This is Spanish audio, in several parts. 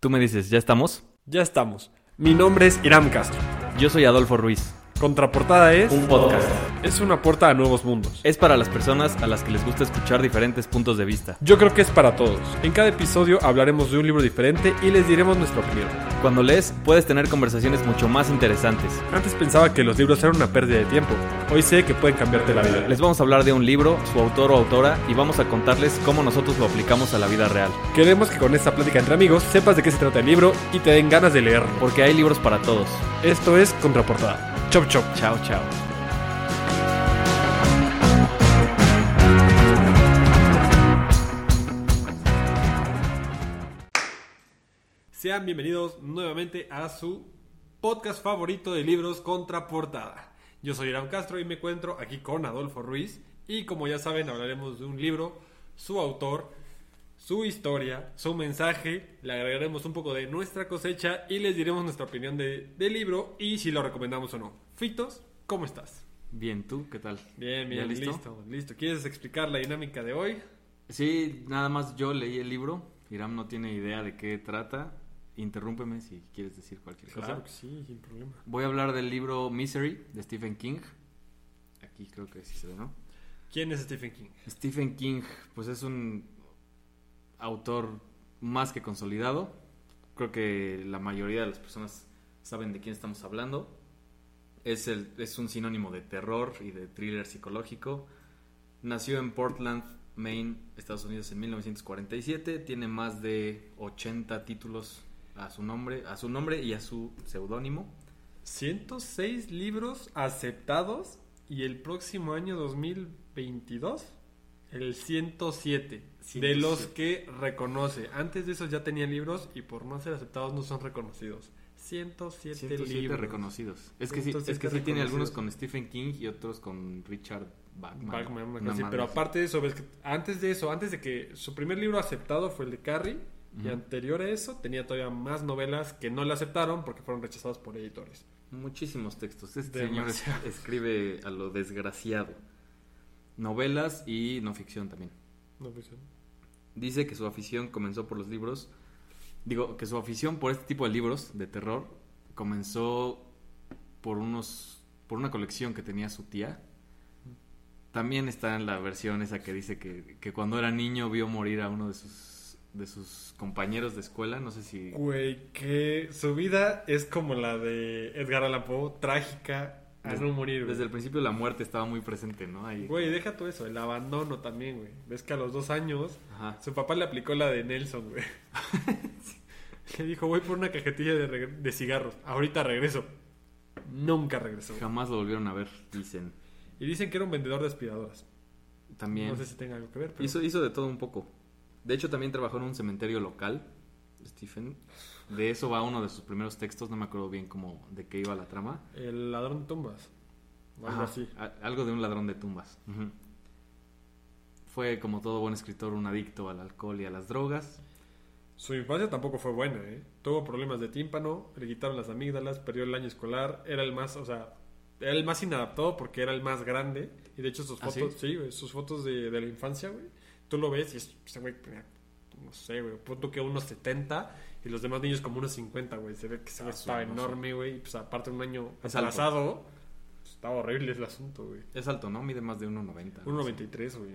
Tú me dices, ¿ya estamos? Ya estamos. Mi nombre es Iram Castro. Yo soy Adolfo Ruiz. Contraportada es Un podcast. Es una puerta a nuevos mundos. Es para las personas a las que les gusta escuchar diferentes puntos de vista. Yo creo que es para todos. En cada episodio hablaremos de un libro diferente y les diremos nuestra opinión. Cuando lees, puedes tener conversaciones mucho más interesantes. Antes pensaba que los libros eran una pérdida de tiempo. Hoy sé que pueden cambiarte la vida. Les vamos a hablar de un libro, su autor o autora, y vamos a contarles cómo nosotros lo aplicamos a la vida real. Queremos que con esta plática entre amigos sepas de qué se trata el libro y te den ganas de leerlo. Porque hay libros para todos. Esto es Contraportada. Chop chop. Chao, chao. Sean bienvenidos nuevamente a su podcast favorito de libros Contraportada. Yo soy Iram Castro y me encuentro aquí con Adolfo Ruiz y como ya saben hablaremos de un libro, su autor, su historia, su mensaje, le agregaremos un poco de nuestra cosecha y les diremos nuestra opinión de- del libro y si lo recomendamos o no. Fitos, ¿cómo estás? Bien, ¿tú qué tal? Bien, ¿Ya bien, listo? listo? listo, ¿Quieres explicar la dinámica de hoy? Sí, nada más yo leí el libro. Iram no tiene idea de qué trata. Interrúmpeme si quieres decir cualquier cosa. Claro que sí, sin problema. Voy a hablar del libro Misery de Stephen King. Aquí creo que sí se ve, ¿no? ¿Quién es Stephen King? Stephen King, pues es un autor más que consolidado. Creo que la mayoría de las personas saben de quién estamos hablando. Es, el, es un sinónimo de terror y de thriller psicológico. Nació en Portland, Maine, Estados Unidos en 1947. Tiene más de 80 títulos a su nombre, a su nombre y a su seudónimo. 106 libros aceptados y el próximo año 2022 el 107 de 107. los que reconoce. Antes de eso ya tenía libros y por no ser aceptados no son reconocidos. 107, 107 libros. reconocidos. Es que sí, es 107 que sí tiene algunos con Stephen King y otros con Richard Bachman. Bachman, madre Pero aparte de eso, ves que antes de eso, antes de que su primer libro aceptado fue el de Carrie, y anterior a eso tenía todavía más novelas que no le aceptaron porque fueron rechazadas por editores. Muchísimos textos. Este señor escribe a lo desgraciado. Novelas y no ficción también. No, pues, Dice que su afición comenzó por los libros. Digo, que su afición por este tipo de libros de terror comenzó por unos por una colección que tenía su tía. También está en la versión esa que dice que, que cuando era niño vio morir a uno de sus de sus compañeros de escuela, no sé si Güey, que su vida es como la de Edgar Allan Poe, trágica a no morir. güey. desde el principio la muerte estaba muy presente, ¿no? Ahí. Güey, deja todo eso, el abandono también, güey. Ves que a los dos años Ajá. su papá le aplicó la de Nelson, güey. le dijo, voy por una cajetilla de, de cigarros, ahorita regreso. Nunca regresó. Jamás lo volvieron a ver, dicen. Y dicen que era un vendedor de aspiradoras. También No sé si tenga algo que ver, pero... hizo, hizo de todo un poco. De hecho, también trabajó en un cementerio local, Stephen. De eso va uno de sus primeros textos, no me acuerdo bien cómo de qué iba la trama. El ladrón de tumbas. O algo Ajá, así. algo de un ladrón de tumbas. Fue, como todo buen escritor, un adicto al alcohol y a las drogas. Su infancia tampoco fue buena, ¿eh? Tuvo problemas de tímpano, le quitaron las amígdalas, perdió el año escolar, era el más, o sea, era el más inadaptado porque era el más grande. Y de hecho sus ¿Ah, fotos, sí? sus fotos de, de la infancia, güey, tú lo ves y es, ese güey, no sé, güey, punto que unos 70 y los demás niños como unos 50, güey. Se ve que ese güey Ah, estaba enorme, güey, y pues aparte un año Es atrasado, pues, estaba horrible el asunto, güey. Es alto, ¿no? Mide más de 1,90. 1.93, güey.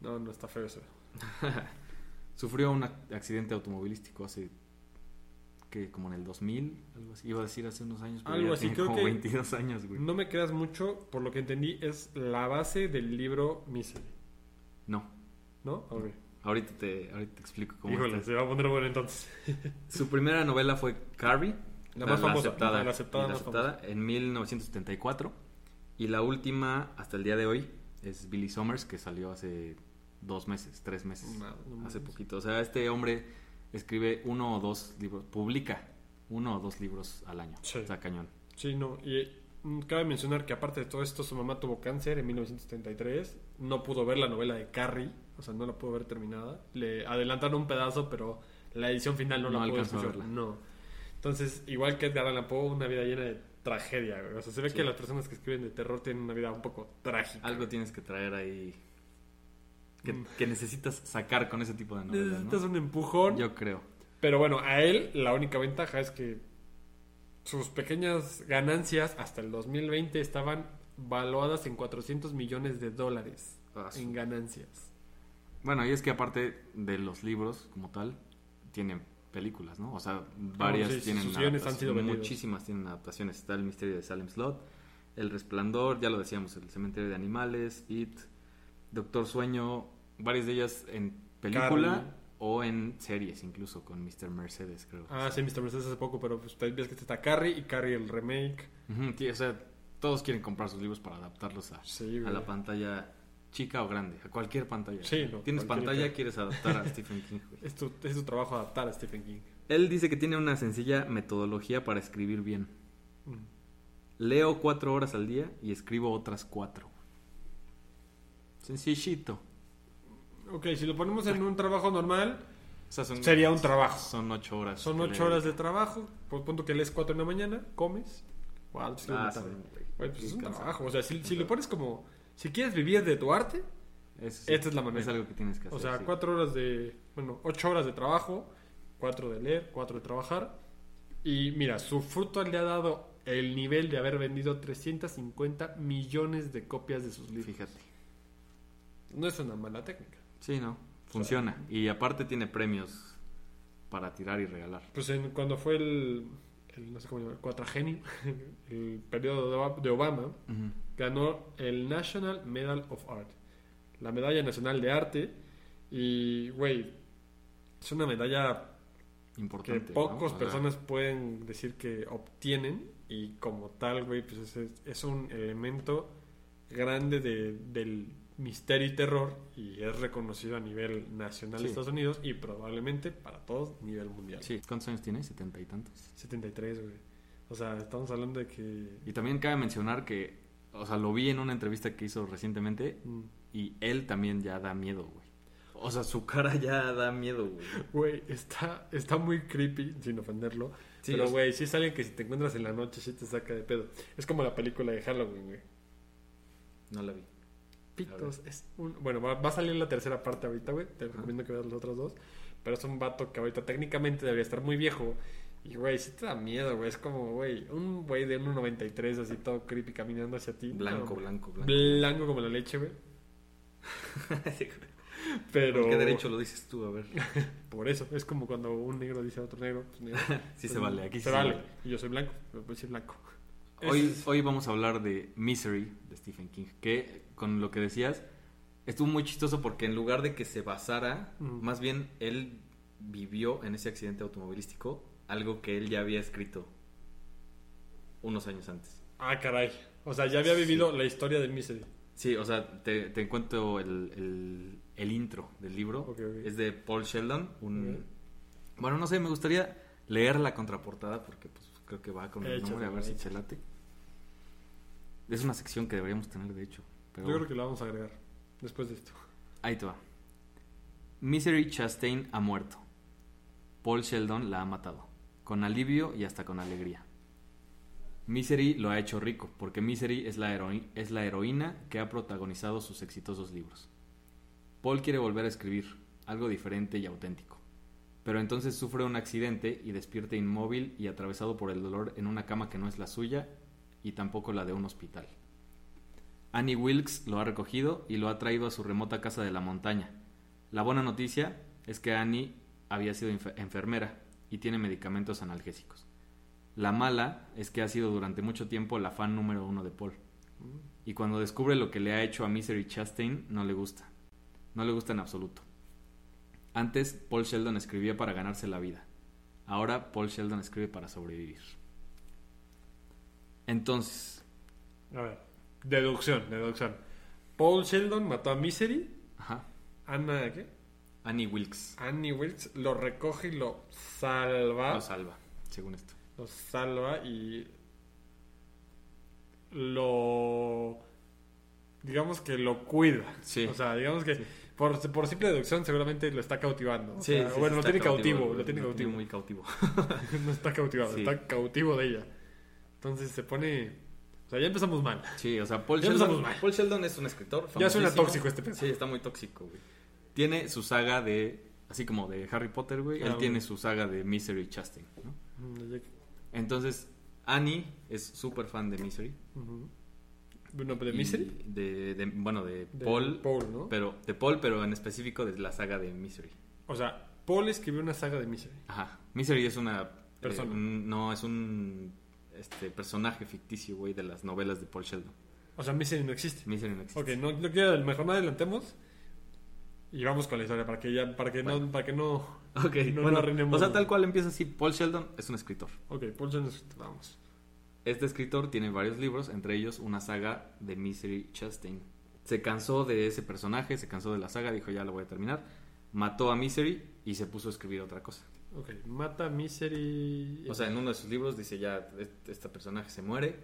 No, no está feo eso. Sufrió un ac- accidente automovilístico hace que como en el 2000, algo así. Iba a decir hace unos años, pero Algo ya así, tiene creo como que- 22 años, güey. No me creas mucho, por lo que entendí, es la base del libro Misery. No. ¿No? Ahorita te, ahorita te explico cómo Híjole, está. se va a poner bueno entonces. Su primera novela fue Carrie, La más famosa, aceptada, la aceptada y la más aceptada en 1974. Y la última, hasta el día de hoy, es Billy Summers, que salió hace dos meses, tres meses, No, no hace poquito. O sea, este hombre escribe uno o dos libros, publica uno o dos libros al año. Sí. Está cañón. Sí, no. Y mm, cabe mencionar que aparte de todo esto, su mamá tuvo cáncer en 1973. No pudo ver la novela de Carrie. O sea, no la pudo ver terminada. Le adelantaron un pedazo, pero la edición final no, No la a escuchar. No. Entonces, igual que Edgar Allan Poe, una vida llena de tragedia, güey. O sea, se ve Sí. que las personas que escriben de terror tienen una vida un poco trágica. Algo tienes que traer ahí que, Mm. que necesitas sacar con ese tipo de novelas, Necesitas ¿no? un empujón. Yo creo. Pero bueno, a él la única ventaja es que sus pequeñas ganancias hasta el 2020 estaban valuadas en 400 millones de dólares Ah, en ganancias. Bueno, y es que aparte de los libros como tal, tienen películas, ¿no? O sea, varias sí, sí, tienen adaptaciones, muchísimas tienen adaptaciones. Está El misterio de Salem Slot, El Resplandor, ya lo decíamos, El cementerio de animales, It, Doctor Sueño, varias de ellas en película o en series, incluso con Mr. Mercedes, creo. Ah, sí, Mr. Mercedes hace poco, pero pues ves que está Carrie y Carrie el remake. Sí, o sea, todos quieren comprar sus libros para adaptarlos a, Sí, a la pantalla chica o grande, a cualquier pantalla. Sí, no, Tienes cualquier pantalla, que- quieres adaptar a Stephen King. Es tu, es tu trabajo adaptar a Stephen King. Él dice que tiene una sencilla metodología para escribir bien. Mm. Leo cuatro horas al día y escribo otras cuatro. Sencillito. Ok, si lo ponemos en un trabajo normal, O sea, son- sería un trabajo. Son ocho horas. Son ocho horas de trabajo. Por punto que lees cuatro en la mañana, comes. Wow, Ah, sí, tarde. pues es un cansado. trabajo. O sea, si, si lo pones como. Si quieres vivir de tu arte, Eso sí, Esta es la manera. Es algo que tienes que hacer. o sea, sí. cuatro horas de. Bueno, ocho horas de trabajo, cuatro de leer, cuatro de trabajar. Y mira, su fruto le ha dado el nivel de haber vendido 350 millones de copias de sus libros. Fíjate. No es una mala técnica. Sí, no. Funciona. Y aparte tiene premios para tirar y regalar. Pues en, cuando fue el, el, no sé cómo llamar, cuatragenio, el periodo de Ob- de Obama, Ujú. Ganó el National Medal of Art, la medalla nacional de arte. Y, güey, es una medalla que Importante. ¿no? pocas personas pueden decir que obtienen. Y como tal, güey, pues es, un elemento grande de- del misterio y terror. Y es reconocido a nivel nacional Sí. de Estados Unidos y probablemente para todos a nivel mundial. Sí. ¿Cuántos años tiene? ¿Setenta y tantos? 73, güey. O sea, estamos hablando de que... Y también cabe mencionar que, o sea, lo vi en una entrevista que hizo recientemente mm, y él también ya da miedo, güey. O sea, su cara ya da miedo, güey. Güey, está, está muy creepy, sin ofenderlo. Sí, pero, es- güey, sí es alguien que si te encuentras en la noche, sí te saca de pedo. Es como la película de Halloween, güey. No la vi. Pitos, es un... Bueno, va, va a salir la tercera parte ahorita, güey. Te recomiendo que veas las otras dos. Pero es un vato que ahorita técnicamente debería estar muy viejo. Y, güey, sí te da miedo, güey. Es como, güey, un güey de 1.93 así todo creepy caminando hacia ti. Blanco, No, blanco, blanco. Blanco como la leche, güey. Pero... ¿Con qué derecho lo dices tú? A ver. Por eso, es como cuando un negro dice a otro negro. Pues, negro. Sí se vale, aquí se se vale. vale. Y yo soy blanco, pero pues sí blanco. Hoy, Es- hoy vamos a hablar de Misery de Stephen King, que con lo que decías estuvo muy chistoso porque en lugar de que se basara, Mm. más bien él vivió en ese accidente automovilístico algo que él ya había escrito unos años antes. Ah, caray. O sea, ya había Sí. vivido la historia del Misery. Sí, o sea, te, te encuentro el, el- el intro del libro. Ok, ok. Es de Paul Sheldon. Un... Bueno, no sé, me gustaría leer la contraportada porque pues, creo que va con el Échale, nombre, a ver si se late. Es una sección que deberíamos tener, de hecho. Pero Yo creo que la vamos a agregar después de esto. Ahí te va. Misery Chastain ha muerto. Paul Sheldon la ha matado. Con alivio y hasta con alegría. Misery lo ha hecho rico, porque Misery es la, heroína que ha protagonizado sus exitosos libros. Paul quiere volver a escribir, algo diferente y auténtico. Pero entonces sufre un accidente y despierta inmóvil y atravesado por el dolor en una cama que no es la suya y tampoco la de un hospital. Annie Wilkes lo ha recogido y lo ha traído a su remota casa de la montaña. La buena noticia es que Annie había sido enfer- enfermera y tiene medicamentos analgésicos. La mala es que ha sido durante mucho tiempo la fan número uno de Paul. Y cuando descubre lo que le ha hecho a Misery Chastain, no le gusta. No le gusta en absoluto. Antes, Paul Sheldon escribía para ganarse la vida. Ahora, Paul Sheldon escribe para sobrevivir. Entonces, A ver. Deducción, deducción. Paul Sheldon mató a Misery. ajá, Anna, ¿qué? Annie Wilkes Annie Wilkes lo recoge y lo salva. lo salva, según esto. lo salva y lo digamos que lo cuida Sí. o sea digamos que por, por simple deducción seguramente lo está cautivando O sea, bueno lo tiene cautivo, lo tiene cautivo muy cautivo. no está cautivado Sí. está cautivo de ella entonces se pone o sea ya empezamos mal Sí, o sea, Paul Ya Sheldon, empezamos mal. Paul Sheldon es un escritor ya suena tóxico este pedo Sí, está muy tóxico, güey. Tiene su saga de así como de Harry Potter, güey, Ah, él ok. tiene su saga de Misery Chastain, ¿no? Mm, Entonces, Annie es súper fan de Misery. Bueno, ¿de Misery? De, de- bueno, de, De Paul, Paul, ¿no? pero de Paul, pero en específico de la saga de Misery. O sea, Paul escribió una saga de Misery. Ajá. Misery es una Persona. eh, un- no, es un este personaje ficticio, güey, de las novelas de Paul Sheldon. O sea, Misery no existe. Misery no existe. Ok, no, no quiero, mejor no adelantemos. Y vamos con la historia para que ya, para que no, Bueno. para que no. Ok, No bueno, arruinemos. o sea, tal cual empieza así. Paul Sheldon es un escritor. Ok, Paul ya nos vamos. Este escritor tiene varios libros, entre ellos una saga de Misery Chastain. Se cansó de ese personaje, se cansó de la saga, dijo ya lo voy a terminar. Mató a Misery y se puso a escribir otra cosa. Ok, mata Misery. O sea, en uno de sus libros dice ya este, personaje se muere,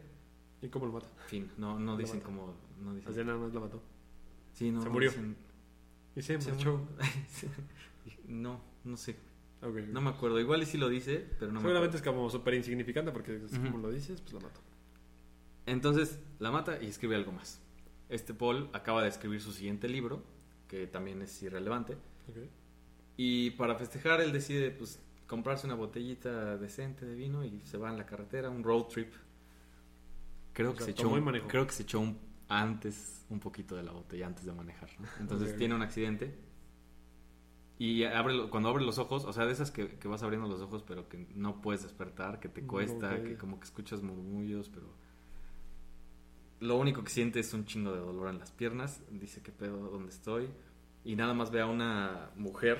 ¿Y cómo lo mata? fin. No, no dicen cómo, no dicen. Así nada más lo mató. Sí, no, se no murió. dicen- Y se se marchó. no, no sé. No me acuerdo. Igual y sí lo dice, pero no me Seguramente acuerdo. es como súper insignificante porque así como lo dices, pues lo mato. Entonces la mata y escribe algo más. Este Paul acaba de escribir su siguiente libro, que también es irrelevante. Y para festejar, él decide pues comprarse una botellita decente de vino y se va en la carretera, un road trip. Creo O que se echó un, creo que se echó un, antes un poquito de la botella antes de manejar. ¿no? Entonces Ok. tiene un accidente y abre cuando abre los ojos, o sea, de esas que, que vas abriendo los ojos pero que no puedes despertar, que te cuesta, que como que escuchas murmullos, pero lo único que siente es un chingo de dolor en las piernas. Dice, ¿qué pedo? ¿Dónde estoy? Y nada más ve a una mujer,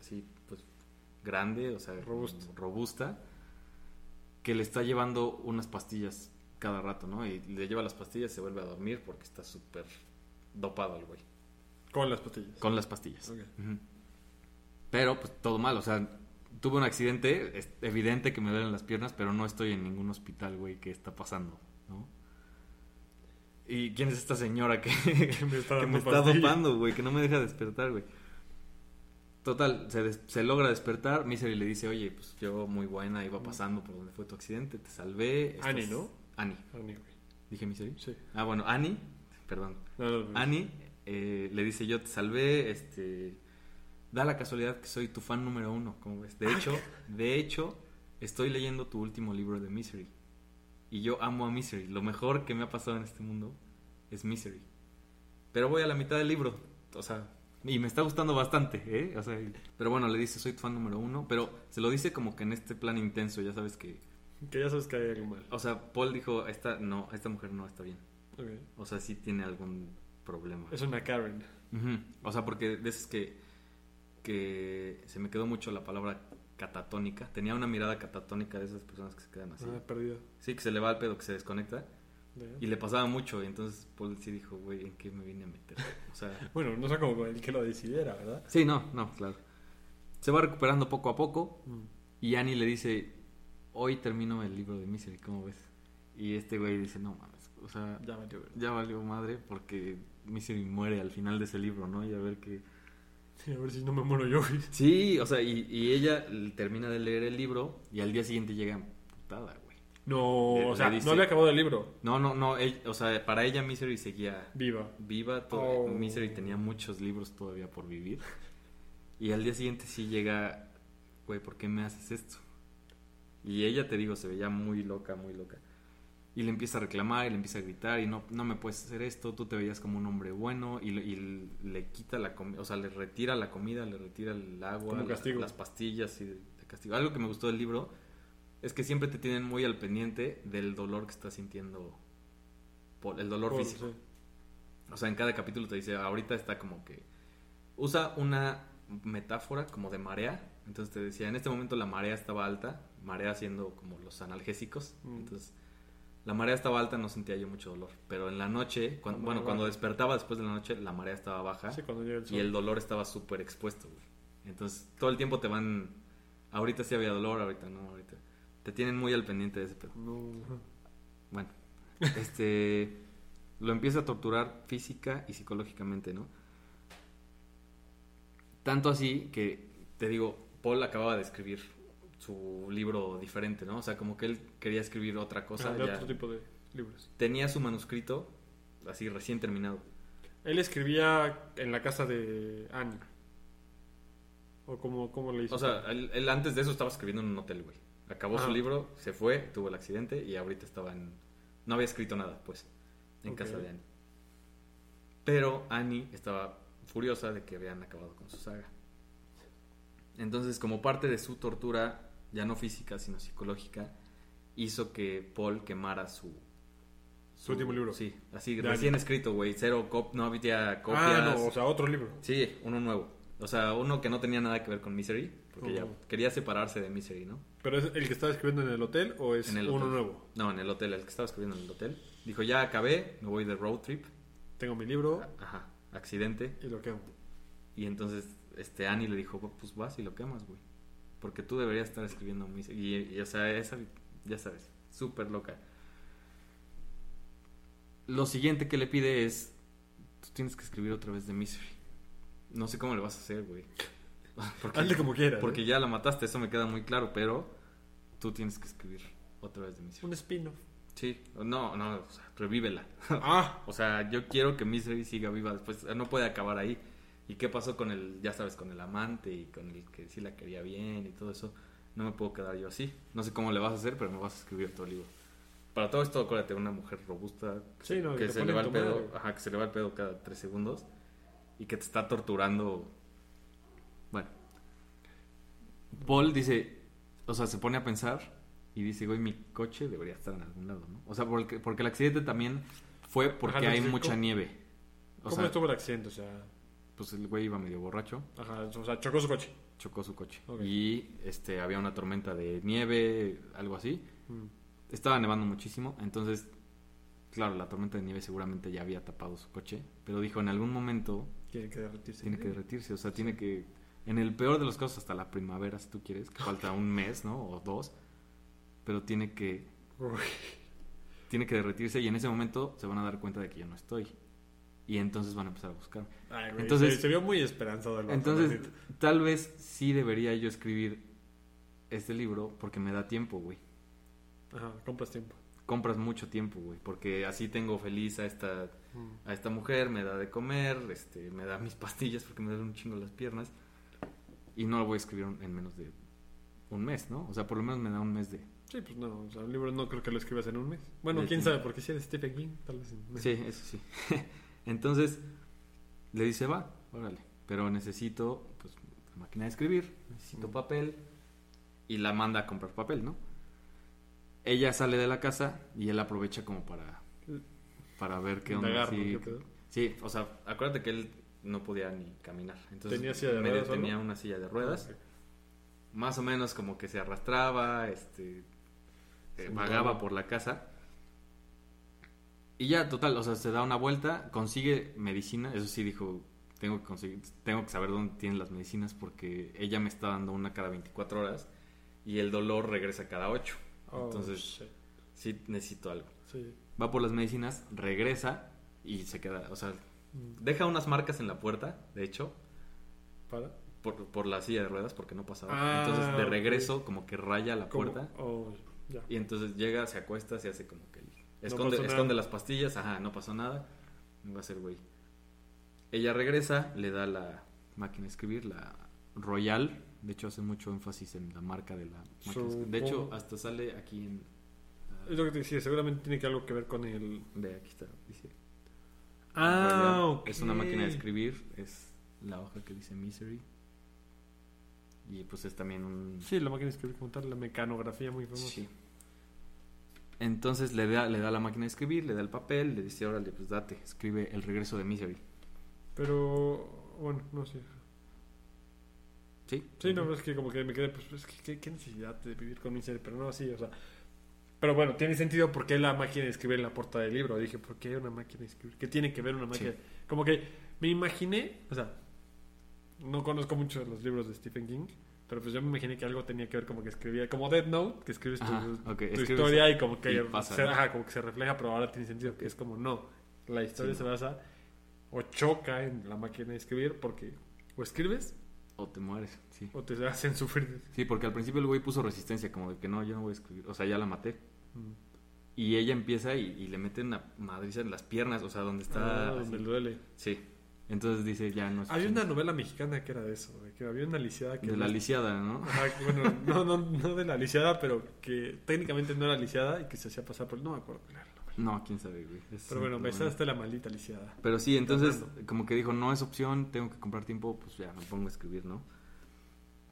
así, pues, grande, o sea, robusta, que le está llevando unas pastillas cada rato, ¿no? Y le lleva las pastillas y se vuelve a dormir porque está súper dopado el güey. Con las pastillas. Con las pastillas. Pero, pues, todo mal, o sea, tuve un accidente, es evidente que me duelen las piernas, pero no estoy en ningún hospital, güey, ¿qué está pasando? ¿No? ¿Y quién es esta señora que, Que me está que me dopando, güey? Que no me deja despertar, güey. Total, se, des- se logra despertar. Misery le dice, oye, pues yo muy buena, iba pasando por donde fue tu accidente, te salvé. estás-" Annie, ¿no? Annie. Annie, güey. ¿Dije Misery? Sí. Ah, bueno, Annie, perdón. No, no, no. Annie eh, le dice, yo te salvé, este... Da la casualidad que soy tu fan número uno, como ves. De hecho, de hecho, estoy leyendo tu último libro de Misery. Y yo amo a Misery. Lo mejor que me ha pasado en este mundo es Misery. Pero voy a la mitad del libro. O sea, y me está gustando bastante, ¿eh? O sea, pero bueno, le dice, soy tu fan número uno. Pero se lo dice como que en este plan intenso, ya sabes que... Que ya sabes que hay algo mal. O sea, Paul dijo, esta, no, esta mujer no está bien. Ok. O sea, sí tiene algún problema. Es una Karen. Ujú. O sea, porque de esas que, que se me quedó mucho la palabra catatónica. Tenía una mirada catatónica de esas personas que se quedan así. Ah, perdido. Sí, que se le va al pedo, que se desconecta. Ya. Y le pasaba mucho. Y entonces Paul sí dijo, güey, ¿en qué me vine a meter? O sea, Bueno, no sé como el que lo decidiera, ¿verdad? sí, no, no, claro. Se va recuperando poco a poco. Mm. Y Annie le dice, hoy termino el libro de Misery, ¿cómo ves? Y este güey dice, no mames, o sea, Ya valió, ¿verdad? ya valió madre porque Misery muere al final de ese libro, ¿no? Y a ver qué... Sí, a ver si no me muero yo, güey. Sí, o sea, y, y ella termina de leer el libro y al día siguiente llega emputada, güey. No, Le- o sea, dice- no había acabado el libro. No, no, no, ell- o sea, para ella Misery seguía Viva. viva, to- Oh. Misery tenía muchos libros todavía por vivir. Y al día siguiente sí llega, güey, ¿por qué me haces esto? Y ella, te digo, se veía muy loca, muy loca. Y le empieza a reclamar y le empieza a gritar y no, no me puedes hacer esto, tú te veías como un hombre bueno y, le- y le quita la comida, o sea, le retira la comida, le retira el agua, Como la- castigo. las pastillas y de castigo. Algo que me gustó del libro es que siempre te tienen muy al pendiente del dolor que está sintiendo, Paul, el dolor Por- físico. sí. O sea, en cada capítulo te dice, ahorita está como que usa una metáfora como de marea. Entonces te decía, en este momento la marea estaba alta, marea siendo como los analgésicos. Mm. Entonces, la marea estaba alta, no sentía yo mucho dolor. Pero en la noche, cuando, La bueno, cuando despertaba después de la noche, la marea estaba baja Sí, cuando llega el sol. y el dolor estaba súper expuesto, güey. Entonces, todo el tiempo te van, ahorita sí había dolor, ahorita no, ahorita. Te tienen muy al pendiente de ese pedo. No. Bueno, este lo empieza a torturar física y psicológicamente, ¿no? Tanto así que te digo, Paul acababa de escribir su libro diferente, ¿no? O sea, como que él quería escribir otra cosa. Ah, de ya otro tipo de libros. Tenía su manuscrito así recién terminado. Él escribía en la casa de Annie. ¿O cómo, cómo le hizo? O sea, él, él antes de eso estaba escribiendo en un hotel, güey. Acabó su libro, se fue, tuvo el accidente y ahorita estaba en... No había escrito nada, pues, en casa de Annie. Pero Annie estaba furiosa de que habían acabado con su saga. Entonces, como parte de su tortura, ya no física, sino psicológica, hizo que Paul quemara su... Su último libro. Sí, así, recién escrito, güey. Cero, cop no había copias. ah, no, o sea, otro libro. Sí, uno nuevo. O sea, uno que no tenía nada que ver con Misery, porque ya Oh. quería separarse de Misery, ¿no? ¿Pero es el que estaba escribiendo en el hotel o es En el uno hotel. nuevo? No, en el hotel, el que estaba escribiendo en el hotel. Dijo, ya acabé, me voy de road trip. Tengo mi libro Ajá, accidente. y lo quemo. Y entonces este Annie le dijo, pues vas y lo quemas, güey. Porque tú deberías estar escribiendo Misery. Y, y, o sea, esa, ya sabes, súper loca. Lo siguiente que le pide es, tú tienes que escribir otra vez de Misery. No sé cómo le vas a hacer, güey. Porque- Hazle como quieras. Porque ¿eh? ya la mataste, eso me queda muy claro, pero tú tienes que escribir otra vez de Misery. Un spin-off. Sí, no, no, o sea, revívela. Ah, o sea, yo quiero que Misery siga viva después, no puede acabar ahí. ¿Y qué pasó con el, ya sabes, con el amante y con el que sí la quería bien y todo eso? No me puedo quedar yo así. No sé cómo le vas a hacer, pero me vas a escribir otro libro. Para todo esto, acuérdate, una mujer robusta Sí, no, que se le va el pedo, ajá, que se le va el pedo cada tres segundos y que te está torturando. Bueno, Paul dice, o sea, se pone a pensar y dice, güey, mi coche debería estar en algún lado, ¿no? O sea, porque, porque el accidente también fue porque Ajá, no hay mucha ¿cómo- nieve. O ¿cómo sea, estuvo el accidente? O sea, pues el güey iba medio borracho, ajá, o sea, chocó su coche. chocó su coche y este había una tormenta de nieve, algo así. Mm. Estaba nevando muchísimo, entonces, claro, la tormenta de nieve seguramente ya había tapado su coche, pero dijo, en algún momento Tiene que derretirse. tiene que derretirse, o sea, tiene que, en el peor de los casos, hasta la primavera, si tú quieres, que falta un mes, ¿no? O dos, pero tiene que, tiene que derretirse y en ese momento se van a dar cuenta de que yo no estoy. Y entonces van a empezar a buscar. Ay, güey, Entonces- se, se vio muy esperanzado el Entonces, tal vez sí debería yo escribir este libro porque me da tiempo, güey. Ajá, compras tiempo. Compras mucho tiempo, güey, porque así tengo feliz a esta Mm. a esta mujer, me da de comer, este, me da mis pastillas porque me duelen un chingo las piernas. Y no lo voy a escribir en menos de un mes, ¿no? O sea, por lo menos me da un mes de... Sí, pues no, o sea, un libro no creo que lo escribas en un mes. Bueno, quién sabe, porque si eres Stephen King, tal vez en. Sí, eso sí. Entonces, le dice, va, órale. Pero necesito, pues, la máquina de escribir, necesito papel. Y la manda a comprar papel, ¿no? Ella sale de la casa y él aprovecha como para... Para ver qué onda. Sí. Sí, o sea, acuérdate que él no podía ni caminar. Entonces, ¿Tenía silla de medio ruedas o tenía una silla de ruedas. Ok. Más o menos como que se arrastraba, este, eh, Sí, vagaba por la casa. Y ya, total, o sea, se da una vuelta, consigue medicina. Eso sí, dijo, tengo que, conseguir, tengo que saber dónde tienen las medicinas porque ella me está dando una cada 24 horas y el dolor regresa cada 8. Oh, Entonces, shit. sí necesito algo. Sí. Va por las medicinas, regresa y se queda, o sea, Mm. deja unas marcas en la puerta, de hecho, ¿Para? por, por la silla de ruedas porque no pasaba. Ah, entonces, de regreso, como que raya la puerta Oh, y entonces llega, se acuesta, se hace como que esconde, esconde las pastillas, ajá, no pasó nada, va a ser güey. Ella regresa, le da la máquina de escribir, la Royal, de hecho hace mucho énfasis en la marca de la máquina de escribir. De hecho, hasta sale aquí en... Es lo que te decía, seguramente tiene que algo que ver con el... Ve, aquí está, dice. Ah, Royal. ok. Es una máquina de escribir, es la hoja que dice Misery. Y pues es también un... Sí, la máquina de escribir como tal, la mecanografía muy famosa. Sí. Entonces le da, le da la máquina de escribir, le da el papel, le dice, órale, pues date, escribe el regreso de Misery. Pero, bueno, no sé. ¿Sí? Sí, no, es que como que me quedé, pues, es que ¿qué, qué necesidad de vivir con miseria, pero no, sí, o sea. Pero bueno, tiene sentido porque la máquina de escribir en la portada del libro. Dije, ¿por qué una máquina de escribir? ¿Qué tiene que ver una máquina? Sí. Como que me imaginé, o sea, no conozco mucho de los libros de Stephen King, pero pues yo me imaginé que algo tenía que ver como que escribía, como Dead Note, que escribes tu, Ajá, tu ok, escribes historia y como que, y pasa, se, ajá, como que se refleja, pero ahora tiene sentido, que es como no, la historia Sí, se basa o choca en la máquina de escribir porque o escribes O te mueres, sí. o te hacen sufrir. Sí, porque al principio el güey puso resistencia, como de que no, yo no voy a escribir. O sea, ya la maté. Mm. Y ella empieza y, y le mete una madriza en las piernas, o sea, donde está... Ah, así. donde duele. Sí. Entonces dice, ya no es Había una novela mexicana que era de eso, de que había una lisiada que... De la lisiada, ¿no? Ajá, bueno, no, no, no de la lisiada, pero que técnicamente no era lisiada y que se hacía pasar por... No me acuerdo cuál era el nombre. No, quién sabe, güey. Es Pero bueno, un- besaste la maldita lisiada. Pero sí, entonces, como que dijo, no es opción, tengo que comprar tiempo, pues ya me pongo a escribir, ¿no?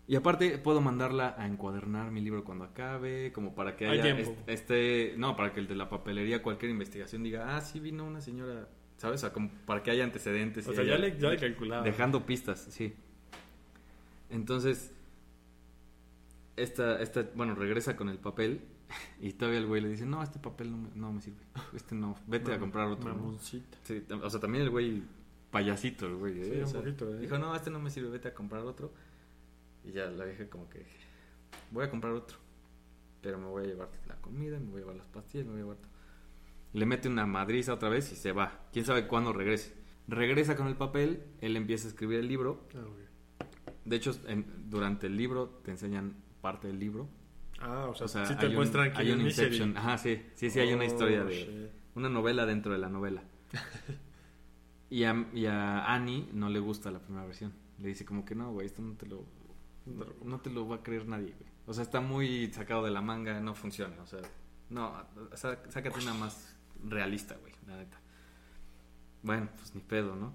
Y aparte, puedo mandarla a encuadernar mi libro cuando acabe, como para que Hay haya tiempo. est- este, no, para que el de la papelería, cualquier investigación diga, ah, sí vino una señora, ¿sabes? O sea, como para que haya antecedentes. O sea, ya le, ya le calculaba. Dejando pistas, sí. Entonces, esta, esta, bueno, regresa con el papel y todavía el güey le dice, no, este papel no me, no me sirve, este no, vete a comprar otro. ¿no?". Mamoncita. Sí, o sea, también el güey payasito, el güey. ¿eh? Sí, O un sea, poquito, ¿eh? Dijo, no, este no me sirve, vete a comprar otro. Y ya la dije como que, voy a comprar otro. Pero me voy a llevar la comida, me voy a llevar las pastillas, me voy a llevar todo. Le mete una madriza otra vez y se va. Quién sabe cuándo regrese. Regresa con el papel, él empieza a escribir el libro. Ah, ok. De hecho, en- durante el libro te enseñan parte del libro. Ah, o sea, O sea, sí te hay, un, muestran hay un es Misery. Inception. Ajá, sí, sí, sí, hay una Oh, historia de, shit. una novela dentro de la novela. y, a, y a Annie no le gusta la primera versión. Le dice como que no, güey, esto no te lo no, no te lo va a creer nadie, güey. O sea, está muy sacado de la manga, no funciona, o sea, no, sá- sácate una más realista, güey, la neta. Bueno, pues ni pedo, ¿no?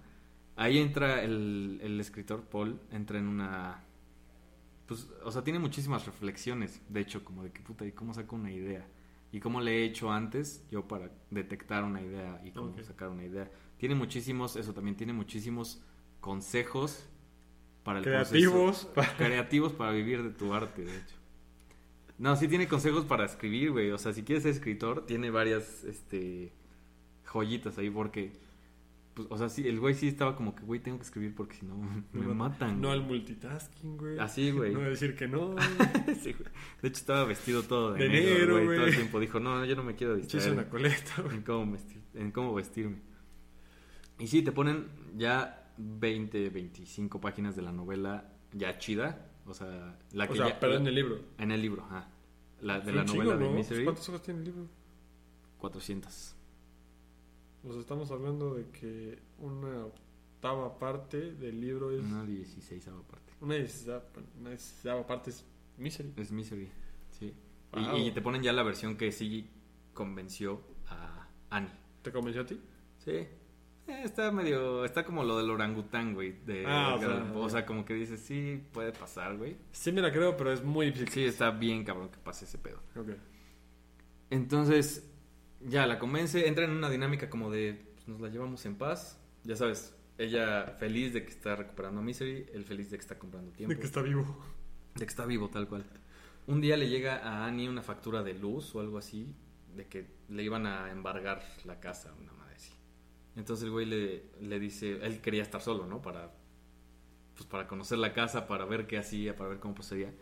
Ahí entra el, el escritor Paul, entra en una pues, o sea, tiene muchísimas reflexiones, de hecho, como de que puta, ¿y cómo saco una idea? ¿Y cómo le he hecho antes yo para detectar una idea y cómo sacar una idea? Tiene muchísimos, eso también, tiene muchísimos consejos para el Creativos. proceso- creativos para vivir de tu arte, de hecho. No, sí tiene consejos para escribir, güey. O sea, si quieres ser escritor, tiene varias, este, joyitas ahí porque, pues, o sea, sí, el güey sí estaba como que, güey, tengo que escribir porque si no me No, matan. No güey. al multitasking, güey. Así, güey. No decir que no. Sí, güey. De hecho, estaba vestido todo de, De negro, negro, güey. Todo el tiempo dijo, no, yo no me quiero distraer una coleta, güey. en cómo, vestir- en cómo vestirme. Y sí, te ponen ya 20, 25 páginas de la novela ya chida. O sea, la que O sea, ya... pero en el libro. en el libro, ajá. La, de la novela chingo, de ¿no? Misery, ¿Cuántos ojos tiene el libro? 400. Nos estamos hablando de que una octava parte del libro es. Una 16 parte. Una dieciséisava una dieciséisava parte es Misery. Es Misery, sí. Wow. Y, y te ponen ya la versión que sí convenció a Annie. ¿Te convenció a ti? Sí. Eh, está medio. Está como lo del orangután, güey. De Ah, o sea, o sea, como que dices, sí, puede pasar, güey. Sí, me la creo, pero es muy difícil. Sí, está bien cabrón que pase ese pedo. Ok. Entonces, ya la convence. Entra en una dinámica como de. pues, nos la llevamos en paz. Ya sabes, ella feliz de que está recuperando a Misery. Él feliz de que está comprando tiempo. De que está vivo. De que está vivo, tal cual. Un día le llega a Annie una factura de luz o algo así, de que le iban a embargar la casa, una. Entonces el güey le, le dice, él quería estar solo, ¿no? Para, pues para conocer la casa, para ver qué hacía, para ver cómo procedía.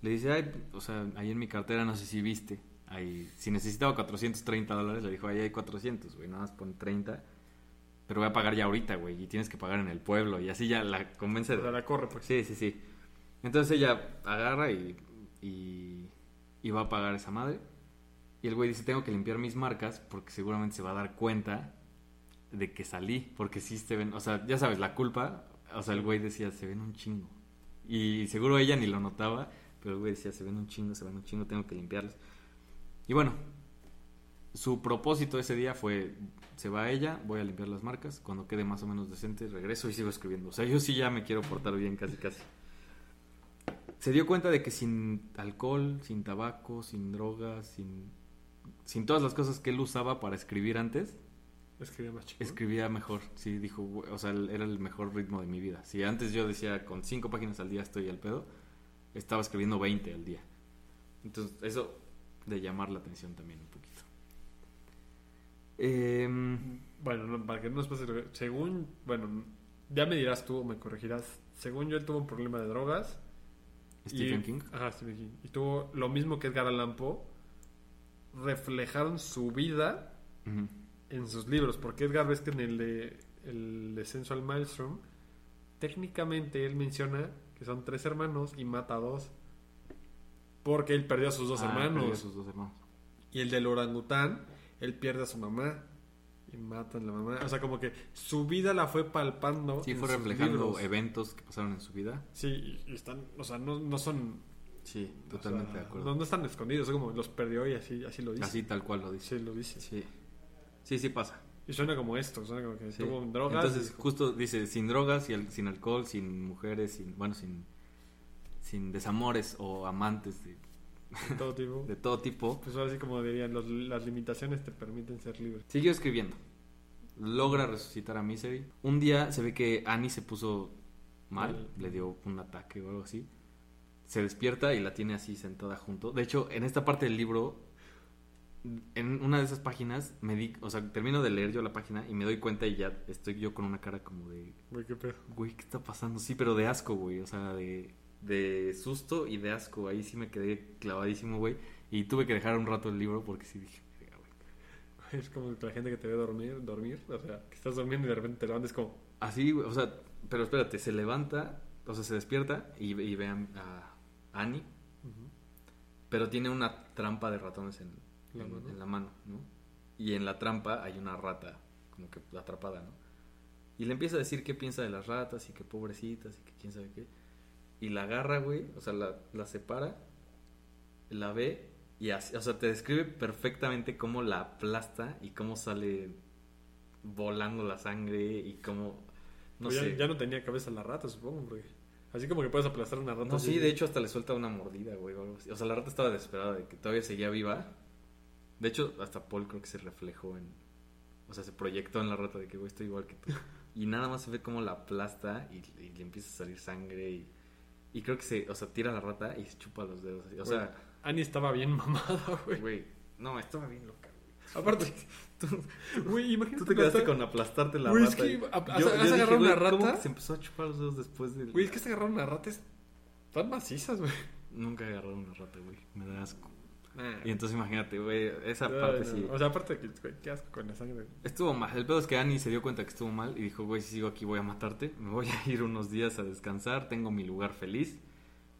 Le dice, ay, o sea, ahí en mi cartera no sé si viste, ahí, si necesitaba 430 dólares, le dijo, ahí hay 400, güey, nada más pon 30. Pero voy a pagar ya ahorita, güey, y tienes que pagar en el pueblo. Y así ya la convence de, la corre, pues. Sí, sí, sí. Entonces ella agarra y, y, y va a pagar esa madre. Y el güey dice, tengo que limpiar mis marcas porque seguramente se va a dar cuenta de que salí. Porque sí se ven, o sea, ya sabes, la culpa, o sea, el güey decía, se ven un chingo. Y seguro ella ni lo notaba, pero el güey decía, se ven un chingo, se ven un chingo, tengo que limpiarlos. Y bueno, su propósito ese día fue, se va ella, voy a limpiar las marcas, cuando quede más o menos decente, regreso y sigo escribiendo. O sea, yo sí ya me quiero portar bien, casi, casi. Se dio cuenta de que sin alcohol, sin tabaco, sin drogas, sin, sin todas las cosas que él usaba para escribir antes, Escribía más chico. escribía mejor. Sí, dijo, o sea, era el mejor ritmo de mi vida. Si antes yo decía, con cinco páginas al día estoy al pedo, estaba escribiendo 20 al día. Entonces, eso de llamar la atención también un poquito. Em, Bueno, no, para que no nos pase. Según. Bueno, ya me dirás tú o me corregirás. Según yo, él tuvo un problema de drogas. Stephen y- King. Ajá, Stephen King. Y tuvo lo mismo que Edgar Allan Poe. Reflejaron su vida Ujú. En sus libros. Porque Edgar, ves que en el de El descenso al Maelstrom, técnicamente él menciona que son tres hermanos y mata a dos. Porque él perdió a sus dos Ah, a hermanos. sus dos hermanos. Y el del orangután, él pierde a su mamá. Y matan a la mamá. O sea, como que su vida la fue palpando. Sí, fue reflejando libros. eventos que pasaron en su vida. Sí, y- están, o sea, no, no son... Sí, o totalmente sea, de acuerdo. No, no están escondidos, es como los perdió y así, así lo dice. Así tal cual lo dice. Sí, lo dice. Sí. Sí, sí pasa. Y suena como esto, suena como que Sí. estuvo en drogas. Entonces, justo dice, sin drogas, y sin alcohol, sin mujeres, sin, bueno, sin, sin desamores o amantes de, de todo tipo. de todo tipo. Pues ahora sí como dirían, los- las limitaciones te permiten ser libre. Siguió escribiendo. Logra resucitar a Misery. Un día se ve que Annie se puso mal, Mal. le dio un ataque o algo así. Se despierta y la tiene así sentada junto. De hecho, en esta parte del libro, en una de esas páginas, me di, o sea, termino de leer yo la página y me doy cuenta y ya estoy yo con una cara como de, Güey, qué pedo. güey, ¿qué está pasando? Sí, pero de asco, güey. O sea, de, de susto y de asco. Ahí sí me quedé clavadísimo, güey. Y tuve que dejar un rato el libro porque sí dije, "Verga, güey". Es como la gente que te ve dormir, dormir, o sea, que estás durmiendo y de repente te levantas como... Así, güey, o sea, pero espérate, se levanta, o sea, se despierta y, ve- y ve a, a Annie, pero tiene una trampa de ratones en La en- la mano, ¿no? Y en la trampa hay una rata, como que atrapada, ¿no? Y le empieza a decir qué piensa de las ratas y que pobrecitas y que quién sabe qué. Y la agarra, güey, o sea, la, la separa, la ve y así, o sea, te describe perfectamente cómo la aplasta y cómo sale volando la sangre y cómo, no Pero ya, sé. ya no tenía cabeza la rata, supongo, porque... Así como que puedes aplastar una rata. No, sí, de hecho hasta le suelta una mordida, güey. o algo así. O sea, la rata estaba desesperada de que todavía seguía viva. De hecho, hasta Paul creo que se reflejó en... O sea, se proyectó en la rata de que, güey, estoy igual que tú. Y nada más se ve cómo la aplasta y, y le empieza a salir sangre y... Y creo que se... O sea, tira la rata y se chupa los dedos. O sea, Annie estaba bien mamada, güey. güey... No, estaba bien loca, güey. Aparte, güey, imagínate... Tú te quedaste con aplastarte la Güey, es rata. que a- yo, has yo dije, agarrado güey, una ¿cómo rata? que se empezó a chupar los dedos después del... Güey, es que se agarraron una rata es- tan macizas, güey. Nunca he agarrado una rata, güey. Me da asco. Nah. Y entonces imagínate, güey, esa parte no. sí... O sea, aparte que, güey, qué asco con la sangre. Estuvo mal. El pedo es que Annie se dio cuenta que estuvo mal y dijo, güey, si sigo aquí voy a matarte. Me voy a ir unos días a descansar. Tengo mi lugar feliz.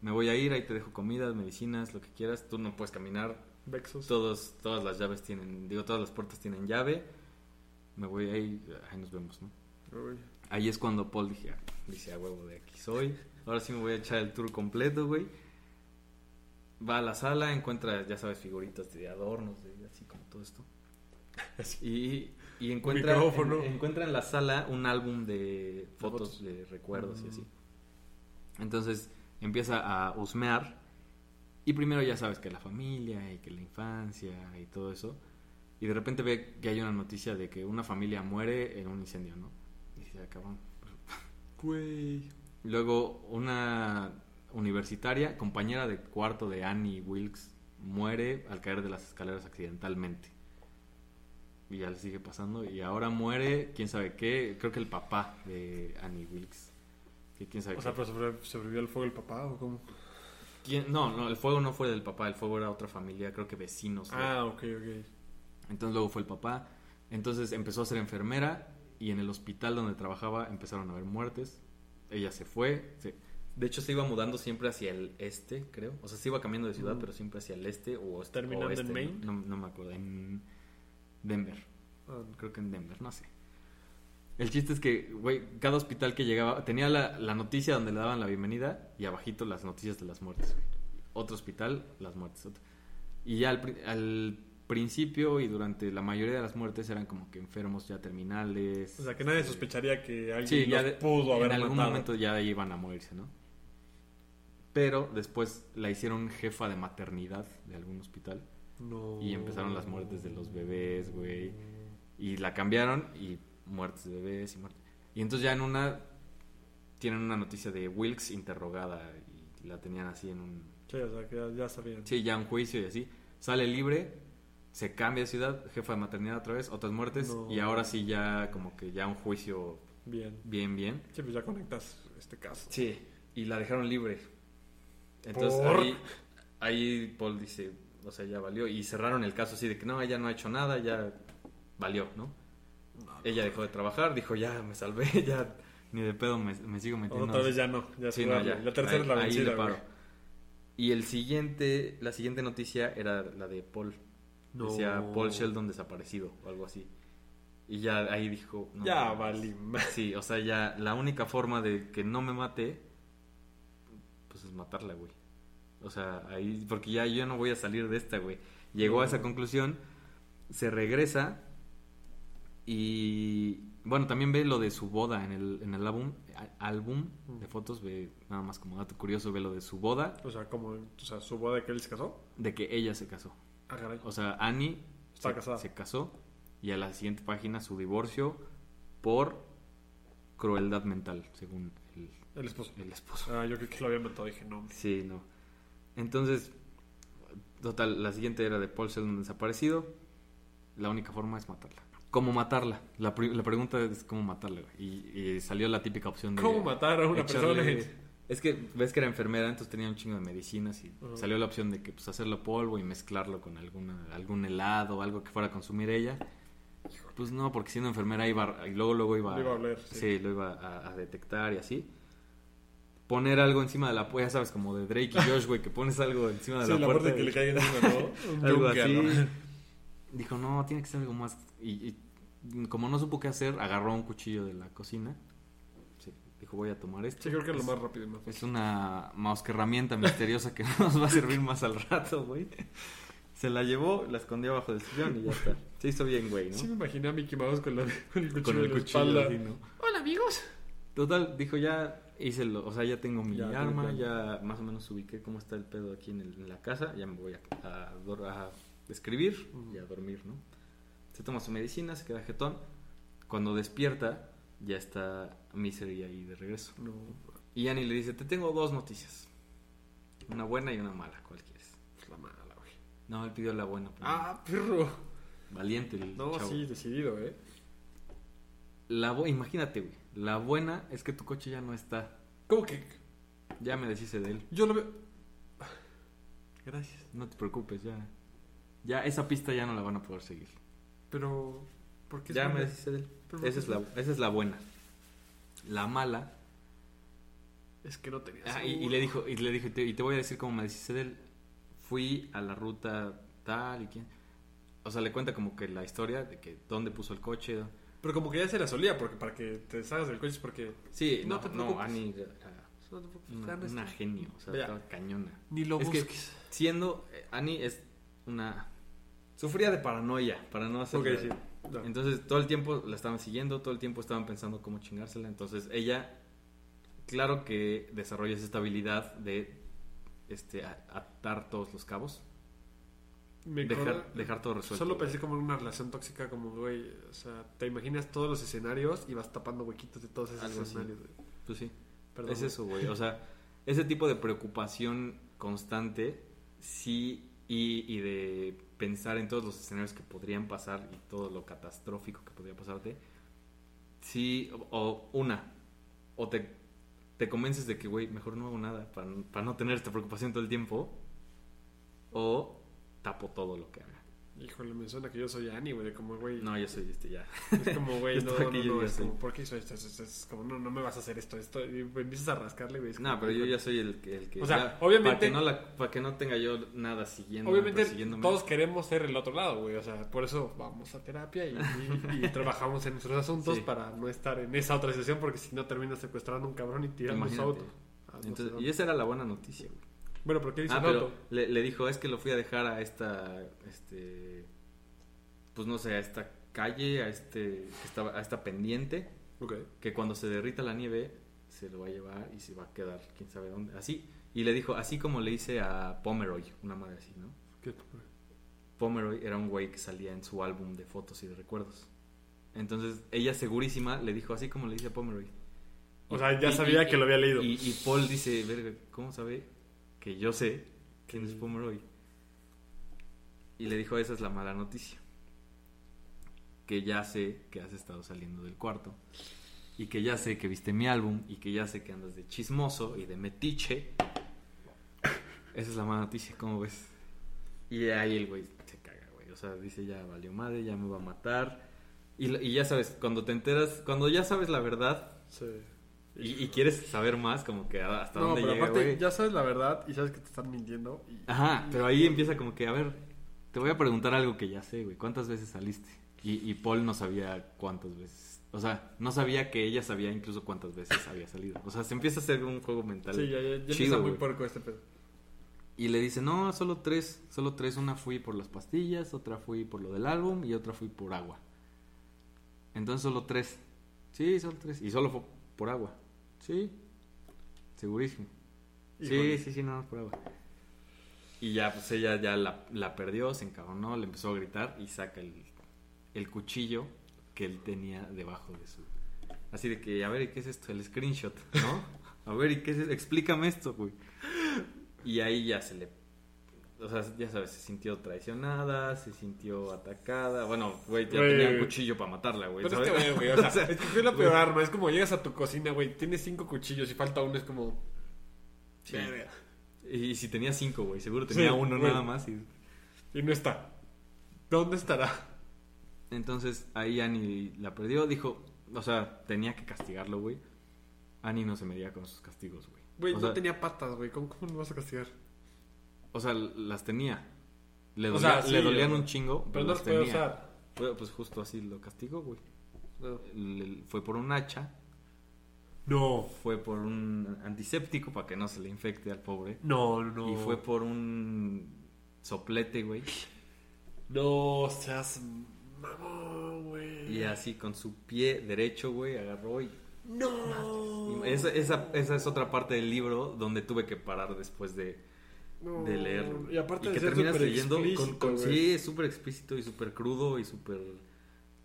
Me voy a ir, ahí te dejo comida, medicinas, lo que quieras. Tú no puedes caminar. Vexos. Todos, todas las llaves tienen, digo, todas las puertas tienen llave. Me voy ahí, ahí nos vemos, ¿no? Uy. Ahí es cuando Paul dije, ah, dice, a huevo, de aquí soy. Ahora sí me voy a echar el tour completo, güey. Va a la sala, encuentra, ya sabes, figuritas de adornos, de, así como todo esto. Y, y encuentra, en, encuentra en la sala un álbum de fotos, fotos. de recuerdos y Mm. así. Entonces empieza a husmear. Y primero ya sabes que la familia y que la infancia y todo eso. Y de repente ve que hay una noticia de que una familia muere en un incendio, ¿no? Y dice, "Ah, cabrón. Güey. Luego una universitaria, compañera de cuarto de Annie Wilkes, muere al caer de las escaleras accidentalmente. Y ya le sigue pasando. Y ahora muere, quién sabe qué, creo que el papá de Annie Wilkes. Que quién sabe O sea, qué. pero sobre- sobrevivió al fuego el papá o cómo? ¿Quién? No, no, el fuego no fue del papá, el fuego era otra familia, creo que vecinos. Ah, ok, ok. Entonces luego fue el papá. Entonces empezó a ser enfermera y en el hospital donde trabajaba empezaron a haber muertes. Ella se fue. se- De hecho se iba mudando siempre hacia el este, creo. O sea, se iba cambiando de ciudad, Mm. pero siempre hacia el este o oeste- ¿Terminando oeste, en Maine? No, no me acuerdo. En Denver. Ah, Creo que en Denver, no sé. El chiste es que, güey, cada hospital que llegaba tenía la, la noticia donde le daban la bienvenida y abajito las noticias de las muertes. Otro hospital, las muertes. otro. Y ya al, al principio y durante la mayoría de las muertes eran como que enfermos ya terminales. O sea, que nadie este, sospecharía que alguien Sí, los de- pudo haber en algún matado. momento ya iban a morirse, ¿no? Pero después la hicieron jefa de maternidad de algún hospital No. y empezaron las muertes de los bebés, güey. Y la cambiaron y muertes de bebés y muertes. Y entonces ya en una tienen una noticia de Wilkes interrogada y la tenían así en un Sí, o sea, que ya, ya sabían. sí, ya un juicio y así. Sale libre, se cambia de ciudad, jefa de maternidad otra vez, otras muertes No. y ahora sí ya como que ya un juicio Bien. bien bien. Sí, pues ya conectas este caso. Sí, y la dejaron libre. Entonces ¿Por? ahí, ahí Paul dice, o sea, ya valió. Y cerraron el caso así de que no, ella no ha hecho nada, ya valió, ¿no? Ella dejó de trabajar, dijo, ya me salvé, ya ni de pedo me, me sigo metiendo. Otra vez ya no. Ya Sí, no, ya. La tercera Ahí- es la ahí vencida, le paro. Y el siguiente, la siguiente noticia era la de Paul. No. Decía Paul Sheldon desaparecido o algo así. Y ya ahí dijo... no ya valí. Sí, o sea, ya la única forma de que no me mate, pues es matarla, güey. O sea, ahí, porque ya yo no voy a salir de esta, güey. Llegó a esa conclusión, se regresa y, bueno, también ve lo de su boda en el, en el álbum, álbum de fotos, ve nada más como dato curioso, ve lo de su boda, O sea, como, o sea, su boda de que él se casó. de que ella se casó. Ah, caray. O sea, Annie Está se, casada. se casó y a la siguiente página su divorcio por crueldad mental, según el, esposo. el esposo. Ah, yo creo que lo había matado. Dije, no. Sí, no. Entonces, total, la siguiente era de Paul Sheldon desaparecido. La única forma es matarla. ¿Cómo matarla? La, la pregunta es cómo matarla. Y, y salió la típica opción de... ¿Cómo matar a una echarle- persona? Es que ves que era enfermera, entonces tenía un chingo de medicinas y salió la opción de que pues hacerlo polvo y mezclarlo con alguna algún helado o algo que fuera a consumir ella. Pues no, porque siendo enfermera iba a- y luego luego iba, a oler, sí. sí. lo iba a, a detectar y así. Poner algo encima de la puerta, ya sabes, como de Drake y Josh, güey, que pones algo encima de Sí, la, la puerta. que le caiga encima, ¿no? Algo así. Dijo, no, tiene que ser algo más. Y, y como no supo qué hacer, agarró un cuchillo de la cocina. Sí, dijo, voy a tomar esto. Sí, creo que es lo más rápido y más fácil. Es una mouse herramienta misteriosa que nos va a servir más al rato, güey. Se la llevó, la escondió abajo del sillón y ya está. Se hizo bien, güey, ¿no? Sí me imaginé a Mickey Mouse con, la- con el cuchillo Con el la cuchillo espalda. así, ¿no? Hola, amigos. Total, dijo, ya hice lo, o sea, ya tengo mi Ya, arma, ya más o menos ubiqué cómo está el pedo aquí en, el- en la casa, ya me voy a, a dor- a escribir y a dormir, ¿no? Se toma su medicina, se queda jetón. Cuando despierta, ya está Misery ahí de regreso. No, Y Annie le dice, te tengo dos noticias. Una buena y una mala, ¿cuál quieres? es la mala, güey. No, él pidió la buena. primero. Ah, perro. Valiente el No, chavo. sí, decidido, ¿eh? La imagínate, güey. La buena es que tu coche ya no está. ¿Cómo que? Ya me deshice de él. Yo lo veo. Gracias. No te preocupes, ya. Ya esa pista ya no la van a poder seguir. Pero. ¿Por qué Ya me deshice de él. Esa es, la, esa es la buena. La mala. Es que no tenía. Ah, y, le dijo, y le dijo, y te, y te voy a decir cómo me deshice de él. Fui a la ruta tal y quién. O sea, le cuenta como que la historia de que dónde puso el coche. Pero como que ya se la solía, porque para que te deshagas del coche es porque. Sí, No no, te no, preocupes, una, genio, o sea, estaba cañona. Ni lo Es que- busques. Siendo, eh, Annie es una... Sufría de paranoia para no hacer Ok, sí. No. Entonces todo el tiempo la estaban siguiendo, todo el tiempo estaban pensando cómo chingársela. Entonces ella, claro que desarrolla esa habilidad de este, atar todos los cabos, Me dejar, dejar todo resuelto. Solo pensé como en una relación tóxica, como, güey, o sea, te imaginas todos los escenarios y vas tapando huequitos de todos esos Algo escenarios. güey. Pues sí, Perdón, es güey. eso, güey. O sea, ese tipo de preocupación constante, sí, y, y de pensar en todos los escenarios que podrían pasar y todo lo catastrófico que podría pasarte, sí, o, o una, o te, te convences de que, güey, mejor no hago nada para, para no tener esta preocupación todo el tiempo, o tapo todo lo que haga. Híjole, me suena que yo soy Annie, güey, como, güey. No, yo soy este ya. Es como, güey, no, no, no, es como, ¿por qué hizo esto? Es, como, no, no me vas a hacer esto, esto. Y empiezas a rascarle, güey. No, pero yo ya soy el que... El que O sea, obviamente- Para que, no tenga yo nada siguiendo. Obviamente todos queremos ser el otro lado, güey. O sea, por eso vamos a terapia y, trabajamos en nuestros asuntos para no estar en esa otra situación porque si no terminas secuestrando a un cabrón y tirando Entonces, dónde. y esa era la buena noticia, güey. Bueno, ¿por qué dice Ah, pero auto? le, le dijo, es que lo fui a dejar a esta, este, pues no sé, a esta calle, a este, que estaba, a esta pendiente, Ok. que cuando se derrita la nieve se lo va a llevar y se va a quedar, quién sabe dónde, así. Y le dijo, así como le hice a Pomeroy, una madre así, ¿no? ¿Qué? Pomeroy era un güey que salía en su álbum de fotos y de recuerdos. Entonces, ella segurísima le dijo, así como le hice a Pomeroy. O sea, ya sabía que lo había leído. Y, y Paul dice, verga, ¿cómo sabe que yo sé quién es. Pomeroy? Y le dijo, esa es la mala noticia. Que ya sé que has estado saliendo del cuarto. Y que ya sé que viste mi álbum. Y que ya sé que andas de chismoso y de metiche. Esa es la mala noticia, ¿cómo ves? Y ahí el güey se caga, güey. O sea, dice, ya valió madre, ya me va a matar. Y, y ya sabes, cuando te enteras, cuando ya sabes la verdad, Sí. Y, y quieres saber más, como que hasta No, dónde pero llega, aparte ya sabes la verdad y sabes que te están mintiendo. Y, Ajá, pero ahí empieza como que, a ver, te voy a preguntar algo que ya sé, güey. ¿Cuántas veces saliste? Y, y Paul no sabía cuántas veces. O sea, no sabía que ella sabía incluso cuántas veces había salido. O sea, se empieza a hacer un juego mental. Sí, ya, ya, ya chido, empieza muy puerco este pedo. Y le dice, no, solo tres, solo tres. Una fui por las pastillas, otra fui por lo del álbum y otra fui por agua. Entonces solo tres. Sí, solo tres. Y solo fue por agua. Sí. Segurísimo. Híjole. Sí, sí, sí, nada más por agua. Y ya, pues ella ya la, la perdió, se encabronó, le empezó a gritar y saca el, el cuchillo que él tenía debajo de su... Así de que, a ver, ¿y qué es esto? El screenshot, ¿no? A ver, ¿y qué es esto? Explícame esto, güey. Y ahí ya se le... O sea, ya sabes, se sintió traicionada, se sintió atacada. Bueno, güey, ya Güey. tenía un cuchillo para matarla, güey. Pero es ¿sabes? que, güey, o sea, es que fue la peor güey. arma. Es como llegas a tu cocina, güey, tienes cinco cuchillos y falta uno, es como... Sí. Y si tenía cinco, güey, seguro Sí, tenía uno güey. nada más. Y... Y no está. ¿Dónde estará? Entonces ahí Annie la perdió, dijo, o sea, tenía que castigarlo, güey. Annie no se medía con sus castigos, güey. Güey, o no sea, tenía patas, güey. ¿Cómo, ¿Cómo lo vas a castigar? O sea, las tenía. Le, O dolía- sea, sí, le dolían un chingo, Pero pero, las tenía. usar. Pues justo así lo castigó, güey. No. Le- fue por un hacha, No. fue por un antiséptico para que no se le infecte al pobre. No, no. Y fue por un soplete, güey. No seas mamón, güey. Y así con su pie derecho, güey, agarró y No. Esa, esa, esa es otra parte del libro donde tuve que parar después de, No. de leerlo. Y aparte de que ser terminas leyendo con, con- sí, es súper explícito y súper crudo y súper...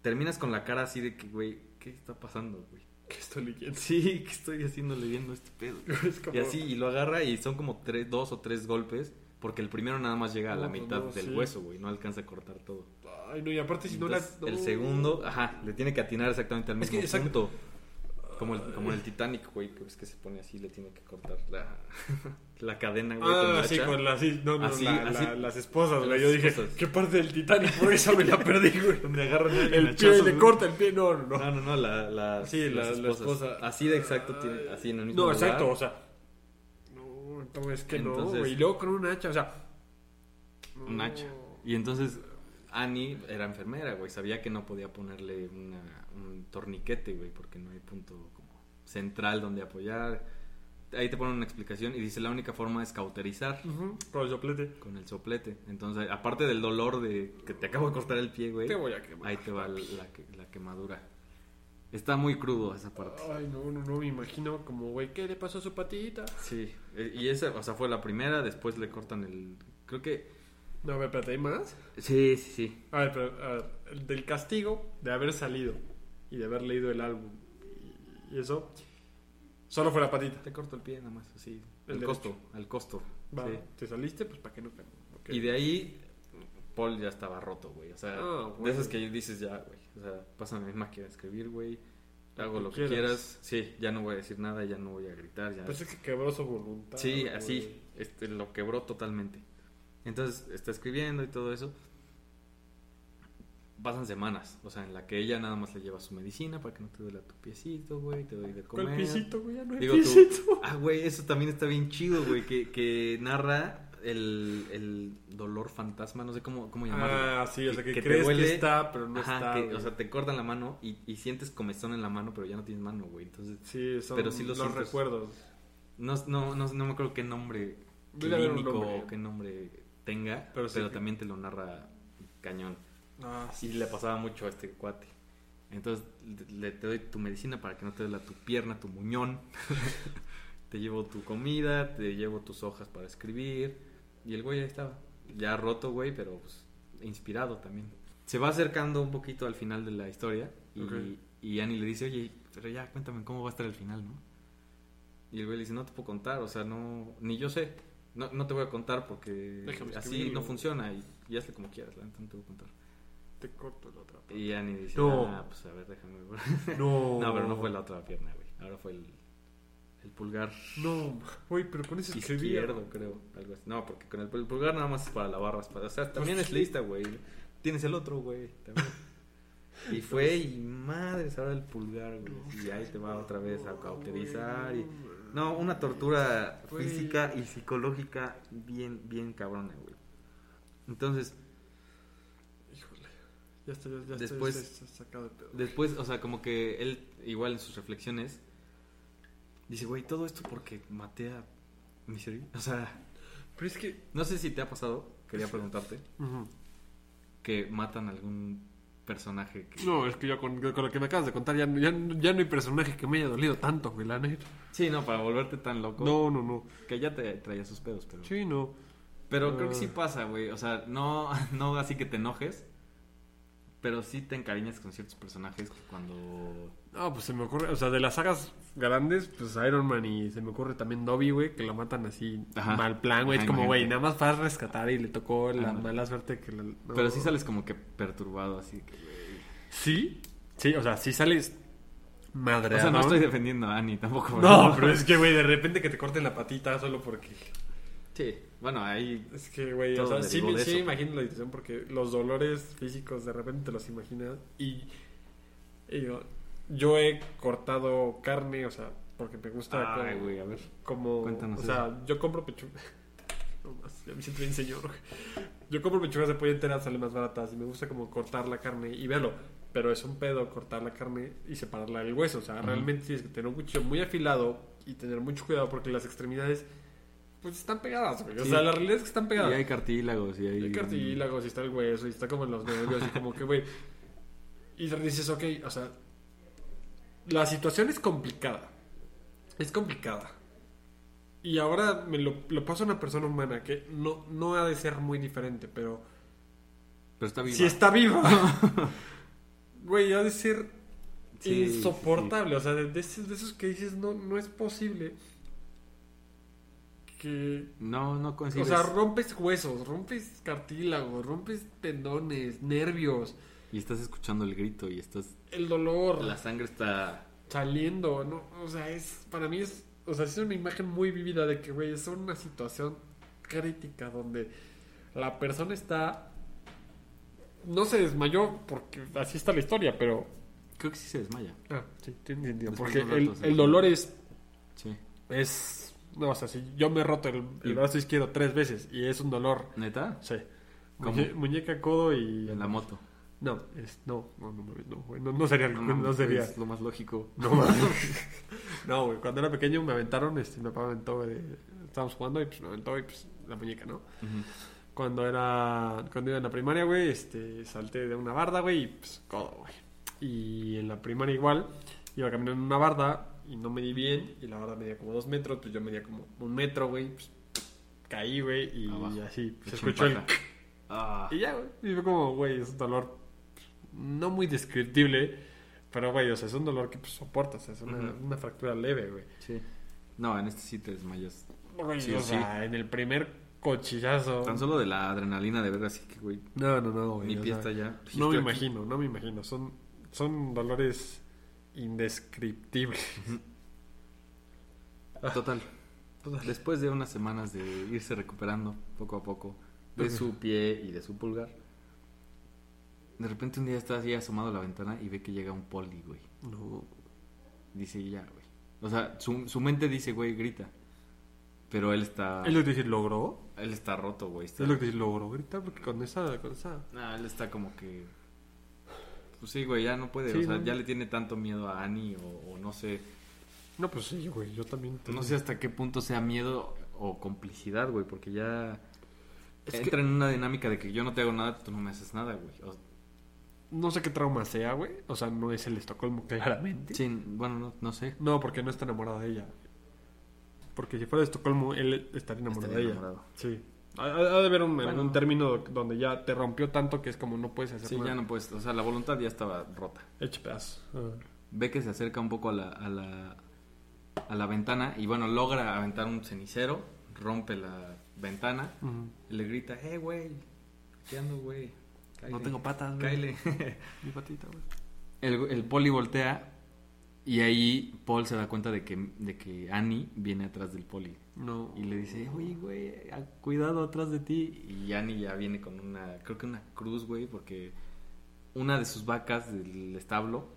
Terminas con la cara así de que, güey, ¿qué está pasando, güey? ¿Qué estoy leyendo? Sí, ¿qué estoy haciendo leyendo este pedo? Es como- Y así, y lo agarra y son como tres, dos o tres golpes, porque el primero nada más llega a No, la pues mitad no, del sí. hueso, güey, no alcanza a cortar todo. Ay, no, y aparte si no la... Entonces, no. El segundo, ajá, le tiene que atinar exactamente al Es mismo que, exacto. punto. Como el, como el Titanic, güey, que ves que se pone así, le tiene que cortar la, la cadena, güey, con Ah, la sí, hacha. con las... no, no, Así, la- así. la- las esposas, güey. Yo dije, esposas. ¿qué parte del Titanic? Por eso me la perdí, güey. Donde agarran El pie, hachazos, le corta el pie. No, no, no. No, no, no, la, la, Sí, las la esposas. esposa. Así de exacto, tiene, así en el mismo No, lugar. exacto, o sea. No, entonces es que no, Entonces- güey. Y luego con un hacha, o sea. Un no. hacha. Y entonces Annie era enfermera, güey. Sabía que no podía ponerle una, un torniquete, güey, porque no hay punto como central donde apoyar. Ahí te ponen una explicación y dice la única forma es cauterizar Con el soplete. con el soplete. Entonces, aparte del dolor de que te acabo de cortar el pie, güey, Te voy a quemar. ahí te va la, que- la quemadura. Está muy crudo esa parte. Ay, no, no, no, me imagino como, güey, ¿qué le pasó a su patita? Sí, eh, y esa, o sea, fue la primera, después le cortan el... Creo que... No, ver, espérate, ¿hay más? Sí, sí, sí. A ver, pero, a ver, el del castigo de haber salido y de haber leído el álbum y eso, solo fue la patita. Te corto el pie nada más, así. El El, derecho. costo, al costo. Va, sí. te saliste, pues para que no ok. Y de ahí, Paul ya estaba roto, güey. O sea, Ah, de esas que dices ya, güey. O sea, pásame mi máquina de escribir, güey. Hago lo que quieras. quieras. Sí, ya no voy a decir nada, ya no voy a gritar. Ya. Pues es que quebró su voluntad. sí, güey. así. Este, lo quebró totalmente. Entonces, está escribiendo y todo eso. Pasan semanas, o sea, en la que ella nada más le lleva su medicina para que no te duela tu piecito, güey, te doy de comer. ¿Cuál pisito, güey? Ya no hay Digo tú, pisito. ah, güey, eso también está bien chido, güey, que, que narra el, el dolor fantasma, no sé cómo, cómo llamarlo. Ah, sí, o sea, que, te crees duele. que está, pero no Ajá, está. que, o sea, te cortan la mano y, y sientes comezón en la mano, pero ya no tienes mano, güey. Entonces, sí, son pero sí lo los recuerdos. no, no, no, no me acuerdo qué nombre clínico o qué nombre tenga, Pero pero, sí que- también te lo narra cañón. Ah, Y le pasaba mucho a este cuate. Entonces le, te doy tu medicina para que no te duela tu pierna, tu muñón. te llevo tu comida, te llevo tus hojas para escribir. Y el güey ahí estaba. Ya roto, güey, pero pues, inspirado también. Se va acercando un poquito al final de la historia. Y, y Annie le dice, oye, pero ya cuéntame cómo va a estar el final, ¿no? Y el güey le dice, no te puedo contar, o sea, no, ni yo sé. No, no te voy a contar porque Déjame así no funciona y, y hazle como quieras, la neta no te voy a contar. Te corto la otra. Y Annie dice, No. ah, pues a ver, déjame ver. No. no, pero no fue la otra pierna, güey. Ahora fue el, el pulgar No, güey, pero con escribía. izquierdo, creo. Algo así. No, porque con el, el pulgar nada más es para la barra. O sea, también Pues es lista, güey. Tienes el otro, güey. también. Y fue, y madres, ahora el pulgar, güey. Y ahí te va otra vez a cauterizar. Y... No, una tortura física y psicológica bien, bien cabrona, güey. Entonces. Ya estoy, ya estoy- Después- estoy sacado de pedo. Después, o sea, como que él, igual en sus reflexiones, dice, güey, todo esto porque maté a Misery. O sea, Pero es que... no sé si te ha pasado, quería preguntarte, que matan a algún personaje que... No, es que yo con, con lo que me acabas de contar ya, ya, ya no hay personaje que me haya dolido tanto, güey, la neta. Sí, no, para volverte tan loco. No, no, no. Que ya te traía sus pedos, pero... Sí, no. Pero Ah. creo que sí pasa, güey. O sea, no, no así que te enojes, pero sí te encariñas con ciertos personajes que cuando... No, pues se me ocurre, o sea, de las sagas grandes, pues Iron Man y se me ocurre también Dobby, güey, que lo matan así Ajá. mal plan, güey. Es como, güey, nada más para rescatar y le tocó la mala suerte que... la- no. Pero sí sales como que perturbado, así que... güey. ¿Sí? Sí, o sea, sí sales madre. O sea, no estoy defendiendo a Annie tampoco. No, pero es que, güey, de repente que te corten la patita solo porque... Sí, bueno, ahí... Es que, güey, o sea, sí, me- sí eso. imagino la situación porque los dolores físicos de repente te los imaginas y, y yo, yo he cortado carne, o sea, porque me gusta Ay, como, güey, a ver. como- Cuéntanos o sea, yo compro pechugas, no más, ya me siento bien señor, yo compro pechugas de pollo enteras, salen más baratas y me gusta como cortar la carne y véalo, pero es un pedo cortar la carne y separarla del hueso, o sea, Ujú. realmente tienes que tener un cuchillo muy afilado y tener mucho cuidado porque las extremidades pues están pegadas, güey. O Sí. sea, la realidad es que están Y pegadas. hay cartílagos y hay... Hay cartílagos y está el hueso y está como en los nervios y como que, güey. Y dices, ok, o sea, la situación es complicada. Es complicada. Y ahora me lo, lo paso a una persona humana que no, no ha de ser muy diferente, pero Pero está viva. si está viva, güey, ha de ser Sí, insoportable. O sea, de, de esos, de esos que dices, no, no es posible que No, no o coincides. sea, rompes huesos, rompes cartílagos, rompes tendones, nervios, Y estás escuchando el grito y estás... el dolor La sangre está... saliendo, ¿no? O sea, es para mí es, o sea, es una imagen muy vívida de que, güey, es una situación crítica donde la persona está no se desmayó porque así está la historia, pero Creo que sí se desmaya. ah, sí, tiene porque el, el dolor es Sí. es no, o sea, si yo me he roto el, brazo izquierdo tres veces y es un dolor, ¿Neta? sí. ¿Cómo? Muñe- muñeca, codo y En la moto. No, es, no, no, no, no, güey, no, no sería, no, sería. Es lo más lógico. No, no, güey, cuando era pequeño me aventaron, este, mi papá me aventó, güey, estábamos jugando y pues me aventó y pues la muñeca, ¿no? Ujú. Cuando era, cuando iba en la primaria, güey, este, salté de una barda, güey, y pues codo, güey. Y en la primaria igual, iba caminando en una barda y no me di bien, y la barda medía como dos metros, pues yo medía como un metro, güey, pues caí, güey, y Abajo. así, se Hecho escuchó el... Ah. Y ya, güey. Y fue como, güey, es un dolor no muy descriptible, pero, güey, o sea, es un dolor que pues, soportas, es una, fractura leve, güey. Sí. No, en este sí te desmayas. Güey, Sí, o sí. sea, en el primer cochillazo. Tan solo de la adrenalina de ver así que, güey, No, no, no, güey. mi pie está ya. No me aquí. imagino, no me imagino. Son, son dolores indescriptibles. Total. Después de unas semanas de irse recuperando poco a poco de su pie y de su pulgar, de repente un día está así asomado a la ventana y ve que llega un poli, güey. No. Dice ya, güey. O sea, su, su mente dice, güey, grita. Pero él está. Es lo que dice, ¿logró? Él está roto, güey. Está... Es lo que dice, ¿logró? Grita porque con esa, con esa... No, él está como que. Pues sí, güey, ya no puede. Sí, o sea, no. ya le tiene tanto miedo a Annie o, o no sé. No, pues sí, güey, yo también... No sé hasta qué punto sea miedo o complicidad, güey, porque ya. Es que- entra en una dinámica de que yo no te hago nada, tú no me haces nada, güey. O- No sé qué trauma sea, güey. O sea, no es el Estocolmo, claramente. sí, bueno, no, no sé. No, porque no está enamorado de ella. Porque si fuera de Estocolmo, él estaría enamorado Estaría de ella. enamorado. Sí. Ha, ha de haber un, Bueno. un término donde ya te rompió tanto que es como no puedes hacer Sí, nada. ya no puedes. O sea, la voluntad ya estaba rota. Eche pedazo. Ah. Ve que se acerca un poco a la, a la, a la ventana y bueno, logra aventar un cenicero, rompe la ventana y le grita, eh, güey, ¿qué ando, güey? No tengo patas, güey. cáele". Mi patita, güey. el, el poli voltea y ahí Paul se da cuenta de que, de que Annie viene atrás del poli. No. Y le dice, oye, güey, a- cuidado atrás de ti. Y Annie ya viene con una, creo que una cruz, güey, porque una de sus vacas del establo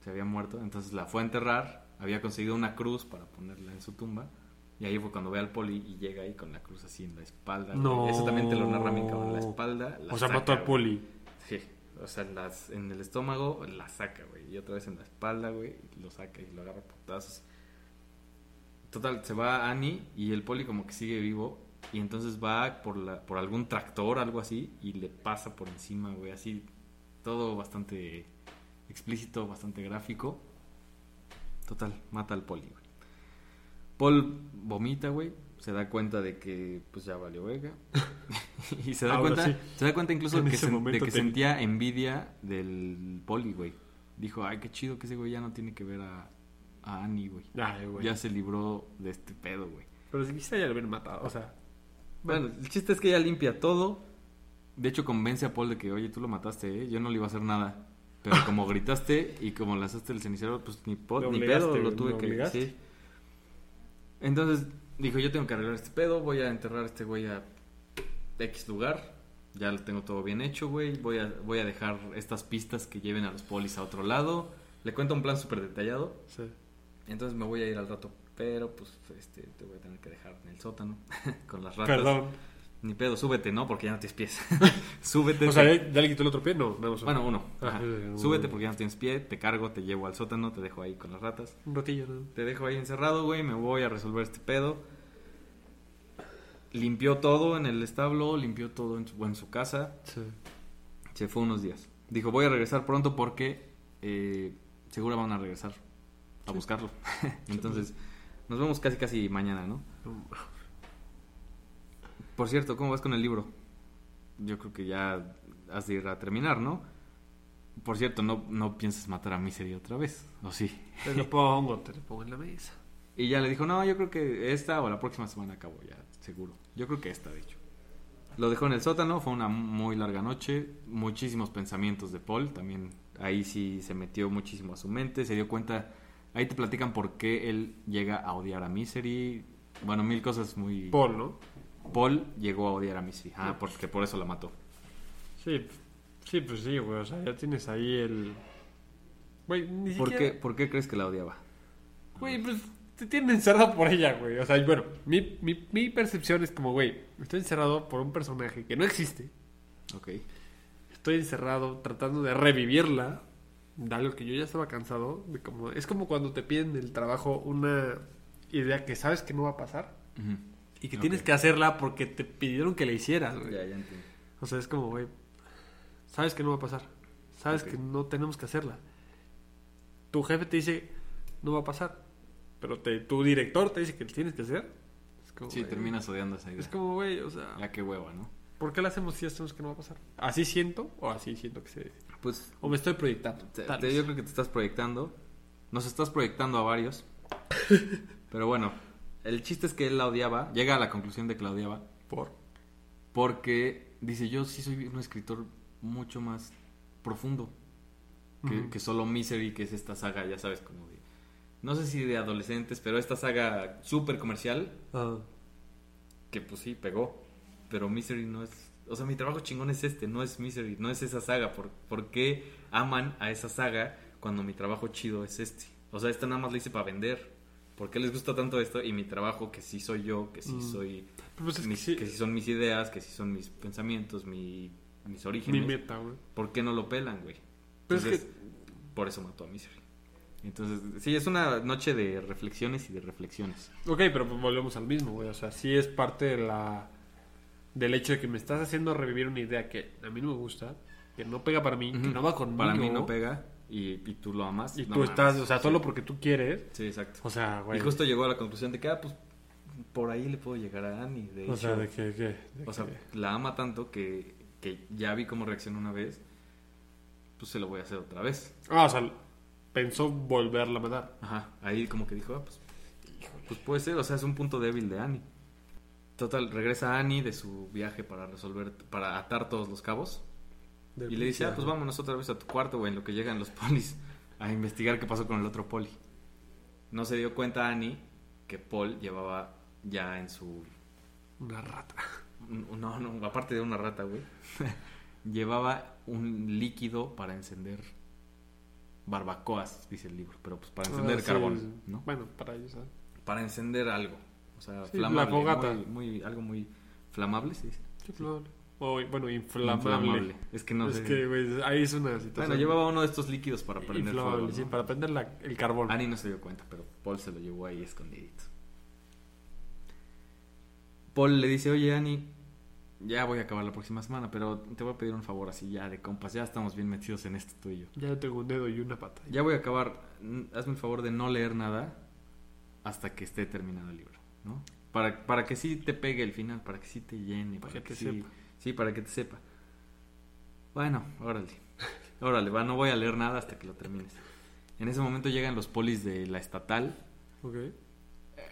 se había muerto. Entonces la fue a enterrar, había conseguido una cruz para ponerla en su tumba. Y ahí fue cuando ve al poli y llega ahí con la cruz así en la espalda. güey. No. Eso también te lo narra bien cabrón, la espalda. la O sea, saca, mató al güey. poli. Sí. O sea, las, en el estómago la saca, güey. Y otra vez en la espalda, güey. Lo saca y lo agarra putazos. Total, se va Annie y el poli como que sigue vivo. Y entonces va por, la, por algún tractor, algo así, y le pasa por encima, güey. Así, todo bastante explícito, bastante gráfico. Total, mata al poli, güey. Paul vomita, güey. Se da cuenta de que, pues ya valió verga. y se da Ahora cuenta, sí. se da cuenta incluso que de que te- sentía envidia del poli, güey. Dijo, ay, qué chido que ese güey ya no tiene que ver a, a Annie, güey. Ay, güey. Ya se libró de este pedo, güey. Pero si quisiera ya lo hubieran matado, o sea. Bueno, el chiste es que ella limpia todo. De hecho, convence a Paul de que, oye, tú lo mataste, ¿eh? Yo no le iba a hacer nada. Pero como gritaste y como lanzaste el cenicero, pues ni, po- Lo ni pedo, lo tuve que... Sí. Entonces dijo, yo tengo que arreglar este pedo, voy a enterrar a este güey a X lugar. Ya lo tengo todo bien hecho, güey. Voy a, voy a dejar estas pistas que lleven a los polis a otro lado. Le cuento un plan súper detallado. Sí. Entonces me voy a ir al rato, pero pues este, te voy a tener que dejar en el sótano con las ratas. Perdón. Ni pedo, súbete, ¿no? Porque ya no tienes pies. súbete. O sea, te- ¿ya, le quitó el otro pie? No, nada más. Bueno, uno. Ah, Ajá. Súbete porque ya no tienes pie, te cargo, te llevo al sótano, te dejo ahí con las ratas. Un ratillo, ¿no? Te dejo ahí encerrado, güey, me voy a resolver este pedo. Limpió todo en el establo, limpió todo en su, en su casa. Sí. Se fue unos días. Dijo, voy a regresar pronto porque eh, seguro van a regresar a buscarlo. Entonces, nos vemos casi casi mañana, ¿no? Por cierto, ¿cómo vas con el libro? Yo creo que ya has de ir a terminar, ¿no? Por cierto, no, no piensas matar a Misery otra vez, ¿o sí? Te lo pongo, te lo pongo en la mesa. Y ya le dijo, no, yo creo que esta o la próxima semana acabo ya, seguro. Yo creo que esta, de hecho. Lo dejó en el sótano, fue una muy larga noche, muchísimos pensamientos de Paul, también ahí sí se metió muchísimo a su mente, se dio cuenta, ahí te platican por qué él llega a odiar a Misery, bueno, mil cosas muy... Paul, ¿no? Paul llegó a odiar a Misery, ah, porque por eso la mató. Sí, sí, pues sí, güey. O sea, ya tienes ahí el. Güey, ni ¿Por qué, siquiera. ¿Por qué crees que la odiaba? Güey, pues te tienen encerrado por ella, güey. O sea, bueno, mi, mi, mi percepción es como, güey, estoy encerrado por un personaje que no existe. Ok. Estoy encerrado tratando de revivirla. De algo que yo ya estaba cansado. De como, es como cuando te piden del trabajo una idea que sabes que no va a pasar. Y que Ok. tienes que hacerla porque te pidieron que la hicieras, güey. Ya, ya entiendo. O sea, es como, güey, sabes que no va a pasar. Sabes Ok. que no tenemos que hacerla. Tu jefe te dice, no va a pasar. Pero te, tu director te dice que tienes que hacer. Es como, Sí, güey, terminas odiando esa idea. Es como, güey, o sea, Ya qué hueva, ¿no? ¿por qué la hacemos si ya sabemos que no va a pasar? ¿Así siento o así siento que se... Pues O me estoy proyectando? Te- te- yo creo que te estás proyectando. Nos estás proyectando a varios. Pero bueno, el chiste es que él la odiaba. Llega a la conclusión de que la odiaba. Por... Porque dice: Yo sí soy un escritor mucho más profundo que, solo Misery, que es esta saga, ya sabes, como de. No sé si de adolescentes, pero esta saga súper comercial. Ah, Que pues sí, pegó. Pero Misery no es. O sea, mi trabajo chingón es este, no es Misery, no es esa saga. ¿Por, por qué aman a esa saga cuando mi trabajo chido es este? O sea, esta nada más la hice para vender. ¿Por qué les gusta tanto esto? Y mi trabajo, que sí soy yo, que sí Mm. soy. pues es que mis- sí, que sí son mis ideas, que sí son mis pensamientos, mi, mis mi orígenes. meta, güey. ¿Por qué no lo pelan, güey? Pero es Entonces, que... por eso mató a Misery. Entonces, sí, es una noche de reflexiones y de reflexiones. Ok, pero pues volvemos al mismo, güey. O sea, sí es parte de la del hecho de que me estás haciendo revivir una idea que a mí no me gusta, que no pega para mí, que Ujú. no va conmigo. Para mí no pega y, y tú lo amas. Y No tú mames. estás, o sea, Sí. solo porque tú quieres. Sí, exacto. O sea, güey. Y justo llegó a la conclusión de que, ah, pues, por ahí le puedo llegar a Annie. De o sea, de que, o sea, que- la ama tanto que, que ya vi cómo reaccionó una vez, pues se lo voy a hacer otra vez. Ah, o sea, pensó volverla a matar. Ajá, ahí como que dijo, ah, pues, pues puede ser, o sea, es un punto débil de Annie. Total, regresa Annie de su viaje para resolver, para atar todos los cabos. Del Y le dice, ah, pues vámonos otra vez a tu cuarto, güey, en lo que llegan los polis a investigar qué pasó con el otro poli. No se dio cuenta Annie que Paul llevaba ya en su... Una rata. No, no, aparte de una rata, güey. llevaba un líquido para encender barbacoas, dice el libro, pero pues para encender Ah, sí, carbón, sí. ¿no? Bueno, para ellos, ¿sabes? Para encender algo. O sea, Sí, flamable, la fogata. Muy, muy- algo muy flamable, sí. Sí, claro. O, bueno, inflamable. Inflamable. Es que no es sé. que, güey, ahí es una situación. Bueno, llevaba uno de estos líquidos para prender inflamable, fuego. sí, ¿no? para prender la- el carbón. Annie no se dio cuenta, pero Paul se lo llevó ahí escondidito. Paul le dice, oye Annie, ya voy a acabar la próxima semana, pero te voy a pedir un favor así ya de compas, ya estamos bien metidos en esto tú y yo. Ya tengo un dedo y una pata. Ya voy a acabar, hazme el favor de no leer nada hasta que esté terminado el libro, ¿no? Para, para que sí te pegue el final, para que sí te llene, para, que que, te sí, sepa. Sí, para que te sepa. Bueno, órale, órale, va, no voy a leer nada hasta que lo termines. En ese momento llegan los polis de la estatal, Ok.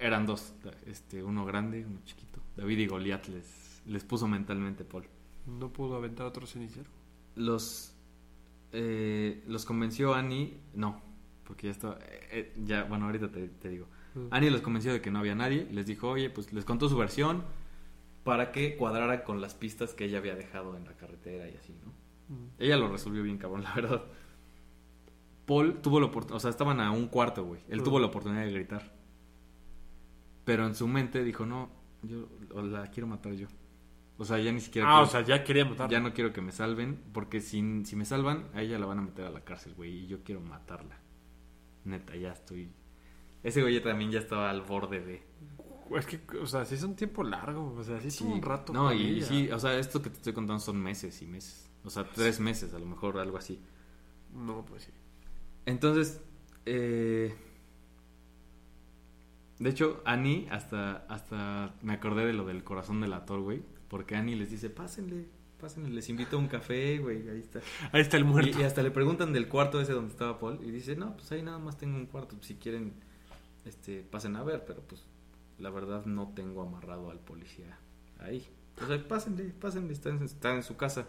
eran dos, este, uno grande, uno chiquito. David y Goliat les, les puso mentalmente Paul. No pudo aventar otro cenicero. Los, eh, los convenció Annie, no, porque ya estaba, eh, ya, bueno, ahorita te, te digo. Mm. Annie los convenció de que no había nadie, les dijo, oye, pues les contó su versión para que cuadrara con las pistas que ella había dejado en la carretera y así, ¿no? Mm. Ella lo resolvió bien, cabrón, la verdad. Paul tuvo la oportunidad, o sea, estaban a un cuarto, güey. Él Mm. tuvo la oportunidad de gritar. Pero en su mente dijo, no, yo la quiero matar yo. O sea, ya ni siquiera... Ah, quiero- o sea, ya quería matar. ya no quiero que me salven, porque si, si me salvan, a ella la van a meter a la cárcel, güey, y yo quiero matarla. Neta, ya estoy... Ese güey también ya estaba al borde de... Es que, o sea, sí es un tiempo largo. O sea, sí es un rato. No, y, sí, o sea, esto que te estoy contando son meses y meses. O sea, tres meses, a lo mejor, algo así. No, pues sí. Entonces, eh, de hecho, Annie, hasta, hasta me acordé de lo del corazón del ator, güey. Porque Annie les dice, pásenle, pásenle, les invito a un café, güey, ahí está. Ahí está el muerto. Y, y hasta le preguntan del cuarto ese donde estaba Paul. Y dice, no, pues ahí nada más tengo un cuarto. Si quieren, este, pasen a ver. Pero pues, la verdad no tengo amarrado al policía ahí. O sea, pásenle, pásenle, está en, está en su casa.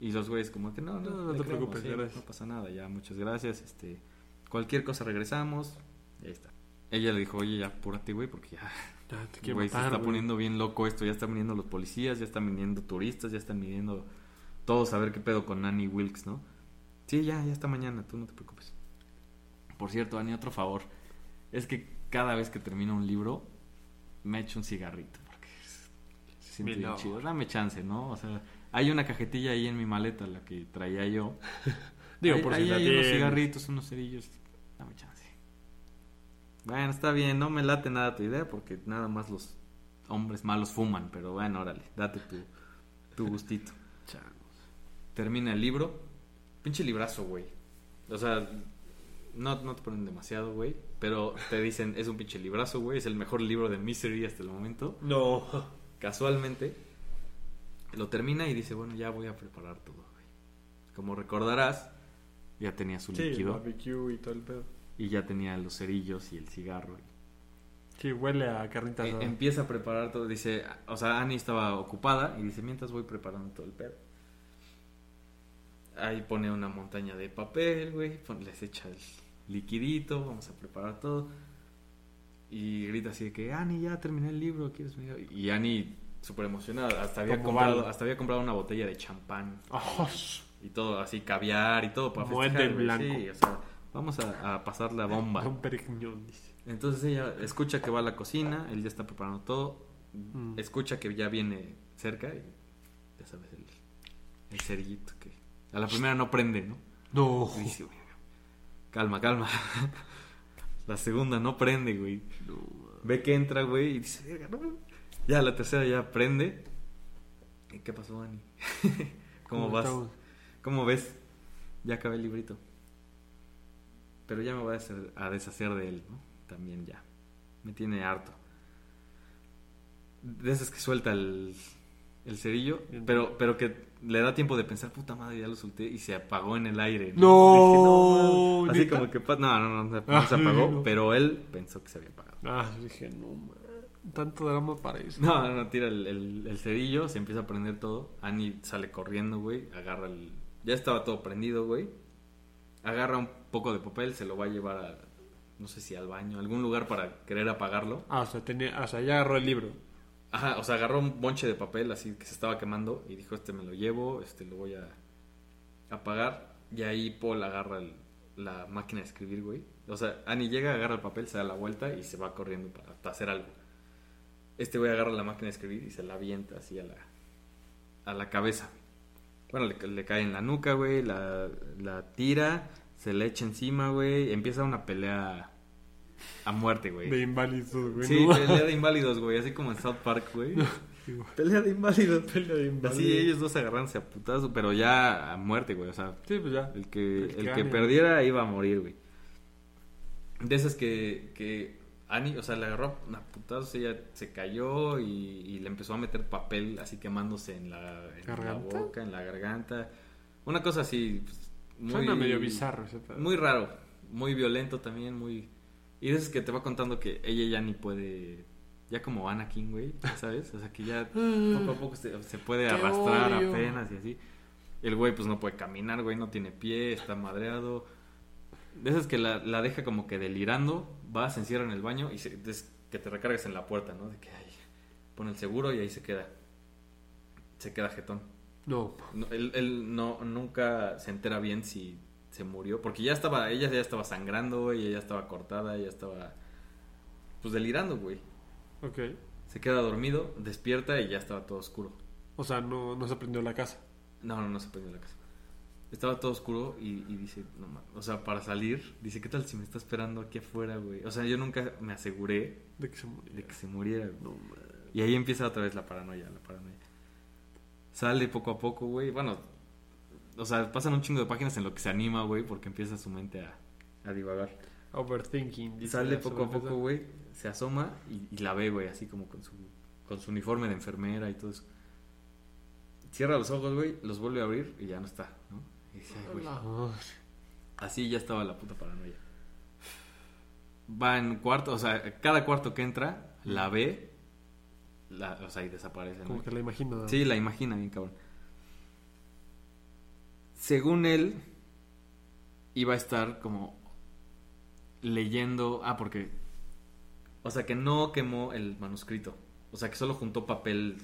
Y los güeyes como que no, no, No, no te creemos, preocupes, sí, gracias. no pasa nada, ya, muchas gracias. Este, cualquier cosa regresamos. Y ahí está. Ella le dijo, oye, ya apúrate, güey, porque ya, Ya te quiero güey, se matar, está güey. poniendo bien loco esto. Ya están viniendo los policías, ya están viniendo turistas, ya están viniendo todos a ver qué pedo con Annie Wilkes, ¿no? Sí, ya, ya está mañana, tú no te preocupes. Por cierto, Annie, otro favor. Es que cada vez que termino un libro, me echo un cigarrito. Porque se siente bien chido. Dame chance, ¿no? O sea, hay una cajetilla ahí en mi maleta, la que traía yo. Digo, por ahí si hay unos cigarritos, unos cerillos. Dame chance. Bueno, está bien, no me late nada tu idea porque nada más los hombres malos fuman, pero bueno, órale, date tu, tu gustito. Changos. Termina el libro. Pinche librazo, güey. O sea, no, no te ponen demasiado, güey. Pero te dicen, es un pinche librazo, güey. Es el mejor libro de Misery hasta el momento. No. Casualmente, lo termina y dice, bueno, ya voy a preparar todo, güey. Como recordarás, ya tenía su Sí, líquido. barbecue y todo el pedo. Y ya tenía los cerillos y el cigarro. Sí, huele a carnita asada. empieza a preparar todo. Dice, o sea, Annie estaba ocupada y dice, mientras voy preparando todo el pedo. Ahí pone una montaña de papel, güey. Les echa el liquidito, vamos a preparar todo. Y grita así de que, Annie, ya terminé el libro, ¿quieres venir? Y Annie, súper emocionada, hasta había, comprado, hasta había comprado una botella de champán. Oh, Y todo así, caviar y todo para festejar, en blanco. Sí, o sea, vamos a, a pasar la bomba. Entonces ella escucha que va a la cocina, él ya está preparando todo, Mm. escucha que ya viene cerca y ya sabes, el, el cerillito que a la primera no prende, ¿no? No. Dice, "Güey, calma, calma. la segunda no prende, güey. Ve que entra, güey, y dice, "Verga, no". Ya la tercera ya prende. ¿Y qué pasó, Ani? ¿Cómo vas? estamos? ¿Cómo ves? Ya acabé el librito. Pero ya me voy a, hacer- a deshacer de él, ¿no? También ya. Me tiene harto. De esas que suelta el, el cerillo, pero, pero que le da tiempo de pensar, puta madre, ya lo solté y se apagó en el aire. No, Dije, Así ¿neta? como que, no, no, no, no, no se apagó, No. pero él pensó que se había apagado. Ah, dije, no, man. Tanto drama para eso. No, no, no, tira el, el, el cerillo, se empieza a prender todo. Annie sale corriendo, güey. Agarra el. Ya estaba todo prendido, güey. Agarra un poco de papel, se lo va a llevar a. No sé si al baño, algún lugar para querer apagarlo. Ah, o sea, tenía, o sea, ya agarró el libro. Ajá, o sea, agarró un bonche de papel así que se estaba quemando y dijo: Este me lo llevo, este lo voy a apagar. Y ahí Paul agarra la máquina de escribir, güey. O sea, Annie llega, agarra el papel, se da la vuelta y se va corriendo para, para hacer algo. Este güey agarra la máquina de escribir y se la avienta así a la, a la cabeza. Bueno, le, le cae en la nuca, güey, la, la tira, se le echa encima, güey, empieza una pelea a muerte, güey. De inválidos, güey. Sí, ¿no? pelea de inválidos, güey, así como en South Park, güey. Pelea de inválidos. Pelea de inválidos. Así ellos dos agarrándose a putazo, pero ya a muerte, güey, o sea, Sí, pues ya. el que, El que el que gane. perdiera iba a morir, güey. De esas que, que Annie, o sea, le agarró a putazos, ella se cayó y, y le empezó a meter papel así quemándose en la, en boca, en la garganta. Una cosa así, pues, muy... Suena medio bizarro. Muy raro, muy violento también, muy... Y de esas que te va contando que ella ya ni puede... Ya como Anakin, güey, ¿sabes? O sea, que ya poco a poco se, se puede ¡Qué arrastrar odio! apenas y así. El güey pues no puede caminar, güey, no tiene pie, está madreado. De esas que la, la deja como que delirando, va, se encierra en el baño y se, es que te recargues en la puerta, ¿no? De que ay, pone el seguro y ahí se queda. Se queda jetón. No. No, él él no, nunca se entera bien si se murió, porque ya estaba, ella ya estaba sangrando, güey, ella ya estaba cortada, ella estaba pues delirando, güey. Ok. Se queda dormido, despierta y ya estaba todo oscuro. O sea, no, no se prendió la casa. No, no, no se prendió la casa. Estaba todo oscuro y, y dice, no ma- o sea, para salir, dice, ¿qué tal si me está esperando aquí afuera, güey? O sea, yo nunca me aseguré De que se murió. de que se muriera, güey. No, man. Y ahí empieza otra vez la paranoia, la paranoia. Sale poco a poco, güey. Bueno, o sea, pasan un chingo de páginas en lo que se anima, güey, porque empieza su mente a, a divagar. Overthinking. dice Sale poco a poco, güey, se asoma y, y la ve, güey, así como con su, con su uniforme de enfermera y todo eso. Cierra los ojos, güey, los vuelve a abrir y ya no está, ¿no? Y dice, "Ay, güey". Así ya estaba la puta paranoia. Va en cuarto, o sea, cada cuarto que entra, la ve, la, o sea, y desaparece. ¿no? Como que la imagino. Sí, la imagina bien, cabrón. Según él, iba a estar como leyendo. Ah, porque. O sea, que no quemó el manuscrito. O sea, que solo juntó papel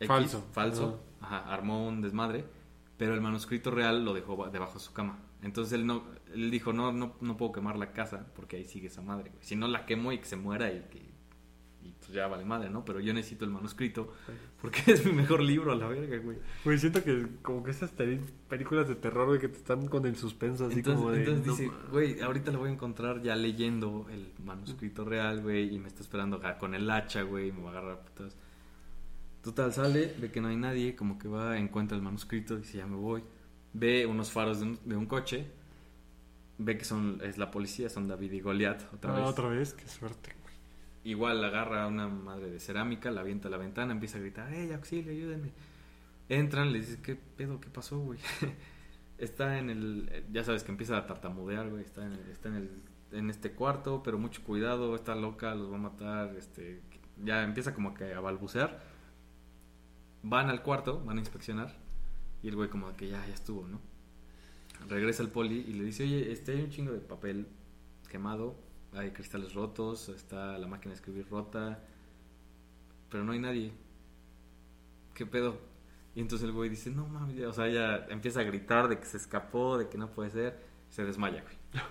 X, Falso. falso. Ajá, armó un desmadre. Pero el manuscrito real lo dejó ba- debajo de su cama. Entonces él no él dijo, no, no, no puedo quemar la casa porque ahí sigue esa madre. güey. Si no la quemo y que se muera y que pues ya vale madre, ¿no? Pero yo necesito el manuscrito porque es mi mejor libro a la verga, güey. Güey, siento que como que estas peli- películas de terror, güey, que te están con el suspenso así Entonces, como de... entonces dice, güey, ahorita lo voy a encontrar ya leyendo el manuscrito real, güey, y me está esperando acá con el hacha, güey, y me va a agarrar putas. Total, sale, ve que no hay nadie, como que va, encuentra el manuscrito, dice, ya me voy. Ve unos faros de un, de un coche, ve que son es la policía, son David y Goliat, otra Ah, vez. otra vez, qué suerte. Igual agarra a una madre de cerámica, la avienta a la ventana, empieza a gritar, ¡Ey, auxilio, ayúdenme! Entran, le dice, ¿qué pedo, qué pasó, güey? está en el, ya sabes que empieza a tartamudear, güey, está en, el- está en, el, en este cuarto, pero mucho cuidado, está loca, los va a matar, este, ya empieza como que a balbucear. Van al cuarto, van a inspeccionar, y el güey como que ya, ya estuvo, ¿no? Regresa el poli y le dice, oye, este hay un chingo de papel quemado, hay cristales rotos, está la máquina de escribir rota, pero no hay nadie. ¿Qué pedo? Y entonces el güey dice, no mames, ya", o sea, ya empieza a gritar de que se escapó, de que no puede ser, se desmaya, güey.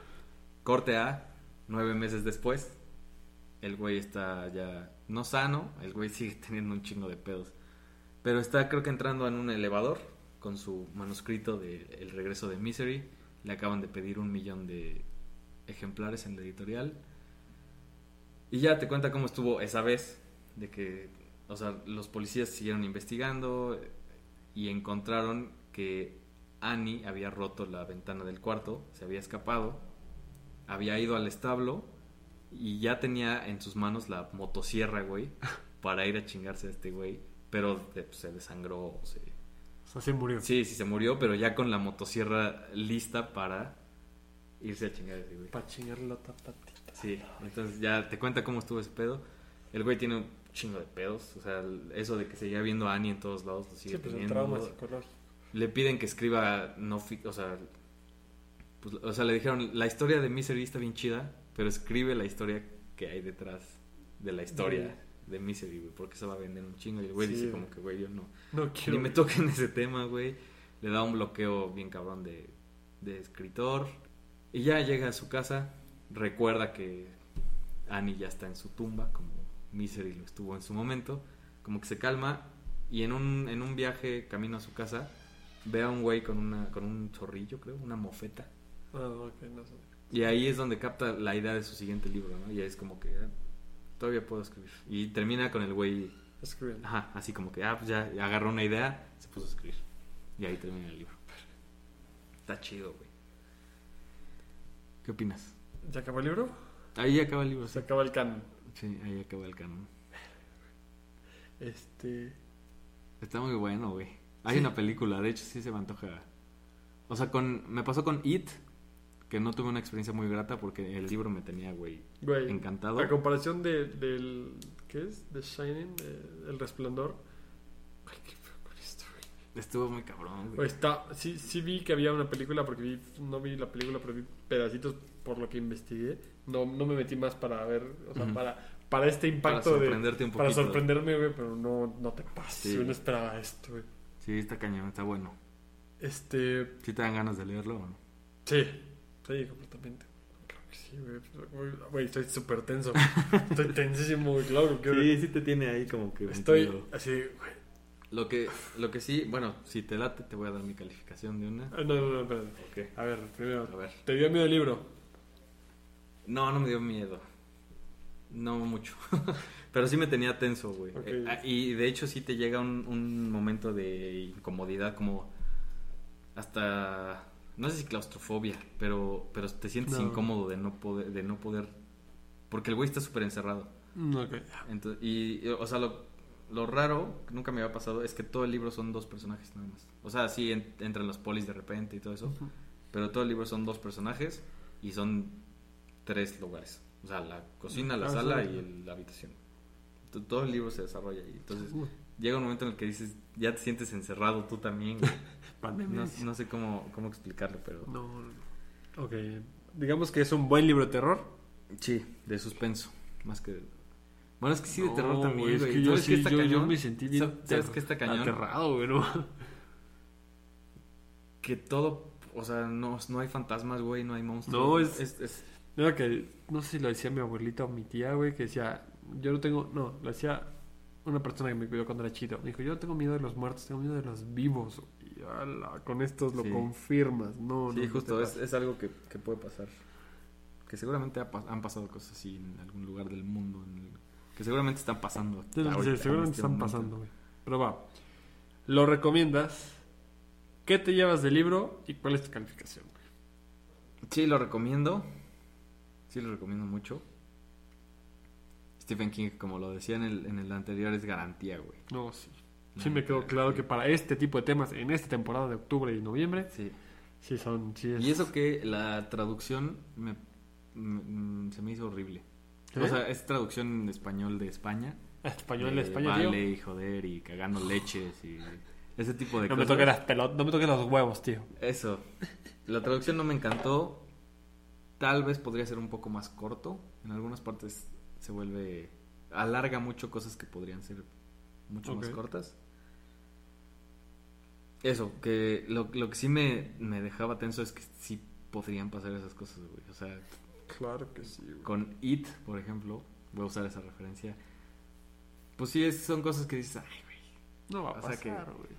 Corte A, nueve meses después, el güey está ya no sano, el güey sigue teniendo un chingo de pedos. Pero está creo que entrando en un elevador con su manuscrito de El regreso de Misery. Le acaban de pedir un millón de ejemplares en la editorial. Y ya te cuenta cómo estuvo esa vez, de que, o sea, los policías siguieron investigando y encontraron que Annie había roto la ventana del cuarto, se había escapado, había ido al establo y ya tenía en sus manos la motosierra, güey, para ir a chingarse a este güey, pero pues, se desangró, se... O sea, sí murió. Sí, sí se murió, pero ya con la motosierra lista para irse a chingar ese güey. Para chingarle la tapatita. Sí, entonces ya te cuenta cómo estuvo ese pedo. El güey tiene un chingo de pedos, o sea, eso de que seguía viendo a Annie en todos lados lo sigue Sí, pues el teniendo. trauma psicológico. Le piden que escriba no fi- o sea, pues, o sea, le dijeron, la historia de Misery está bien chida, pero escribe la historia que hay detrás de la historia de Misery, güey, porque se va a vender un chingo. Y el güey Sí, dice como que, güey, yo no, No quiero... ni me toquen ese tema, güey. Le da un bloqueo bien cabrón de, de escritor. Y ya llega a su casa, recuerda que Annie ya está en su tumba, como Misery lo estuvo en su momento. Como que se calma y en un, en un viaje camino a su casa ve a un güey con, una, con un zorrillo, creo, una mofeta. Ah, ok, no sé. Y ahí es donde capta la idea de su siguiente libro, ¿no? Y es como que ah, todavía puedo escribir. Y termina con el güey, Escribiendo. ajá, así como que, ah, pues ya agarró una idea, se puso a escribir. Y ahí termina el libro. Está chido, güey. ¿Qué opinas? ¿Ya acabó el libro? Ahí acaba el libro, sí. Se acaba el canon. Sí, ahí acaba el canon. Este. Está muy bueno, güey. Hay Sí. una película, de hecho sí se me antoja. O sea, con me pasó con It, que no tuve una experiencia muy grata porque el libro me tenía, güey, Güey. encantado. A comparación de, del. ¿Qué es? The Shining, de- El Resplandor. Ay, qué feo con esto, güey. Estuvo muy cabrón, Güey, güey. Está, sí, sí vi que había una película porque vi, no vi la película, pero vi pedacitos por lo que investigué. No, no me metí más para ver, o sea, para, para este Para impacto de... un Para sorprenderme, güey, pero no, no te pases. Sí. Yo no esperaba esto, güey. Sí, está cañón, está bueno. Este... ¿Sí te dan ganas de leerlo o no? Sí, sí, completamente. Claro que sí, güey. Güey, Güey, estoy súper tenso. estoy tensísimo, güey, claro. que- sí te tiene ahí como que... Estoy así, güey. Lo que, lo que sí, bueno, si te late te voy a dar mi calificación de una. Ah, No, no, no, espérate. Ok. A ver, primero, A ver. ¿te dio miedo el libro? No, no me dio miedo. No mucho. Pero sí me tenía tenso, güey. Eh, ah, y de hecho sí te llega un, un momento de incomodidad, como hasta no sé si claustrofobia, pero pero te sientes No. incómodo de no poder de no poder porque el güey está súper encerrado. No, ok. Entonces, y, y, o sea, lo, lo raro, que nunca me había pasado, es que todo el libro son dos personajes nada más. O sea, sí en- entran los polis de repente y todo eso, pero todo el libro son dos personajes y son tres lugares. O sea, la cocina, la Ah, sala y el- la habitación. To- Todo el libro se desarrolla ahí. Entonces, llega un momento en el que dices, ya te sientes encerrado tú también. no, no sé cómo, cómo explicarlo, pero... No. Ok. Digamos que es un buen libro de terror. Sí, de suspenso, más que... Bueno, es que sí, de No, terror también, güey, es que yo ¿Sabes qué sí, está yo- yo cañón? me sentí bien ¿Sabes- ¿Sabes ter- qué está cañón? Aterrado, güey, ¿no? que todo, o sea, no, no hay fantasmas, güey, no hay monstruos. No, es- es, es- Mira que, no sé si lo decía mi abuelita o mi tía, güey, que decía, yo no tengo, no, lo decía una persona que me cuidó cuando era chido. Me dijo, yo no tengo miedo de los muertos, tengo miedo de los vivos. Y ala, con estos lo Sí. confirmas, no, sí, no, no justo, es, es algo que, que puede pasar. Que seguramente ha han pasado cosas así en algún lugar del mundo. en el- que seguramente están pasando. Sí, ahorita, seguramente este están momento. pasando, güey. Pero va, ¿lo recomiendas? ¿Qué te llevas del libro y cuál es tu calificación? güey? Sí, lo recomiendo. Sí, lo recomiendo mucho. Stephen King, como lo decía en el, en el anterior, es garantía, güey. No, sí. Sí me quedó claro que para este tipo de temas, en esta temporada de octubre y noviembre, Sí. sí son, sí es... Y eso que la traducción me, me- se me hizo horrible. ¿Eh? O sea, es traducción en español de España. Español de de España, tío. Vale y joder y cagando leches y ese tipo de No me cosas. toques las pelotas, no me toques los huevos, tío. Eso. La traducción no me encantó. Tal vez podría ser un poco más corto. En algunas partes se vuelve... Alarga mucho cosas que podrían ser mucho más cortas. Eso, que lo, lo que sí me, me dejaba tenso es que sí podrían pasar esas cosas, güey. O sea, Claro que sí, güey. con It, por ejemplo, voy a usar esa referencia. Pues sí, es- son cosas que dices, ay, güey, No va a O sea pasar, que- güey.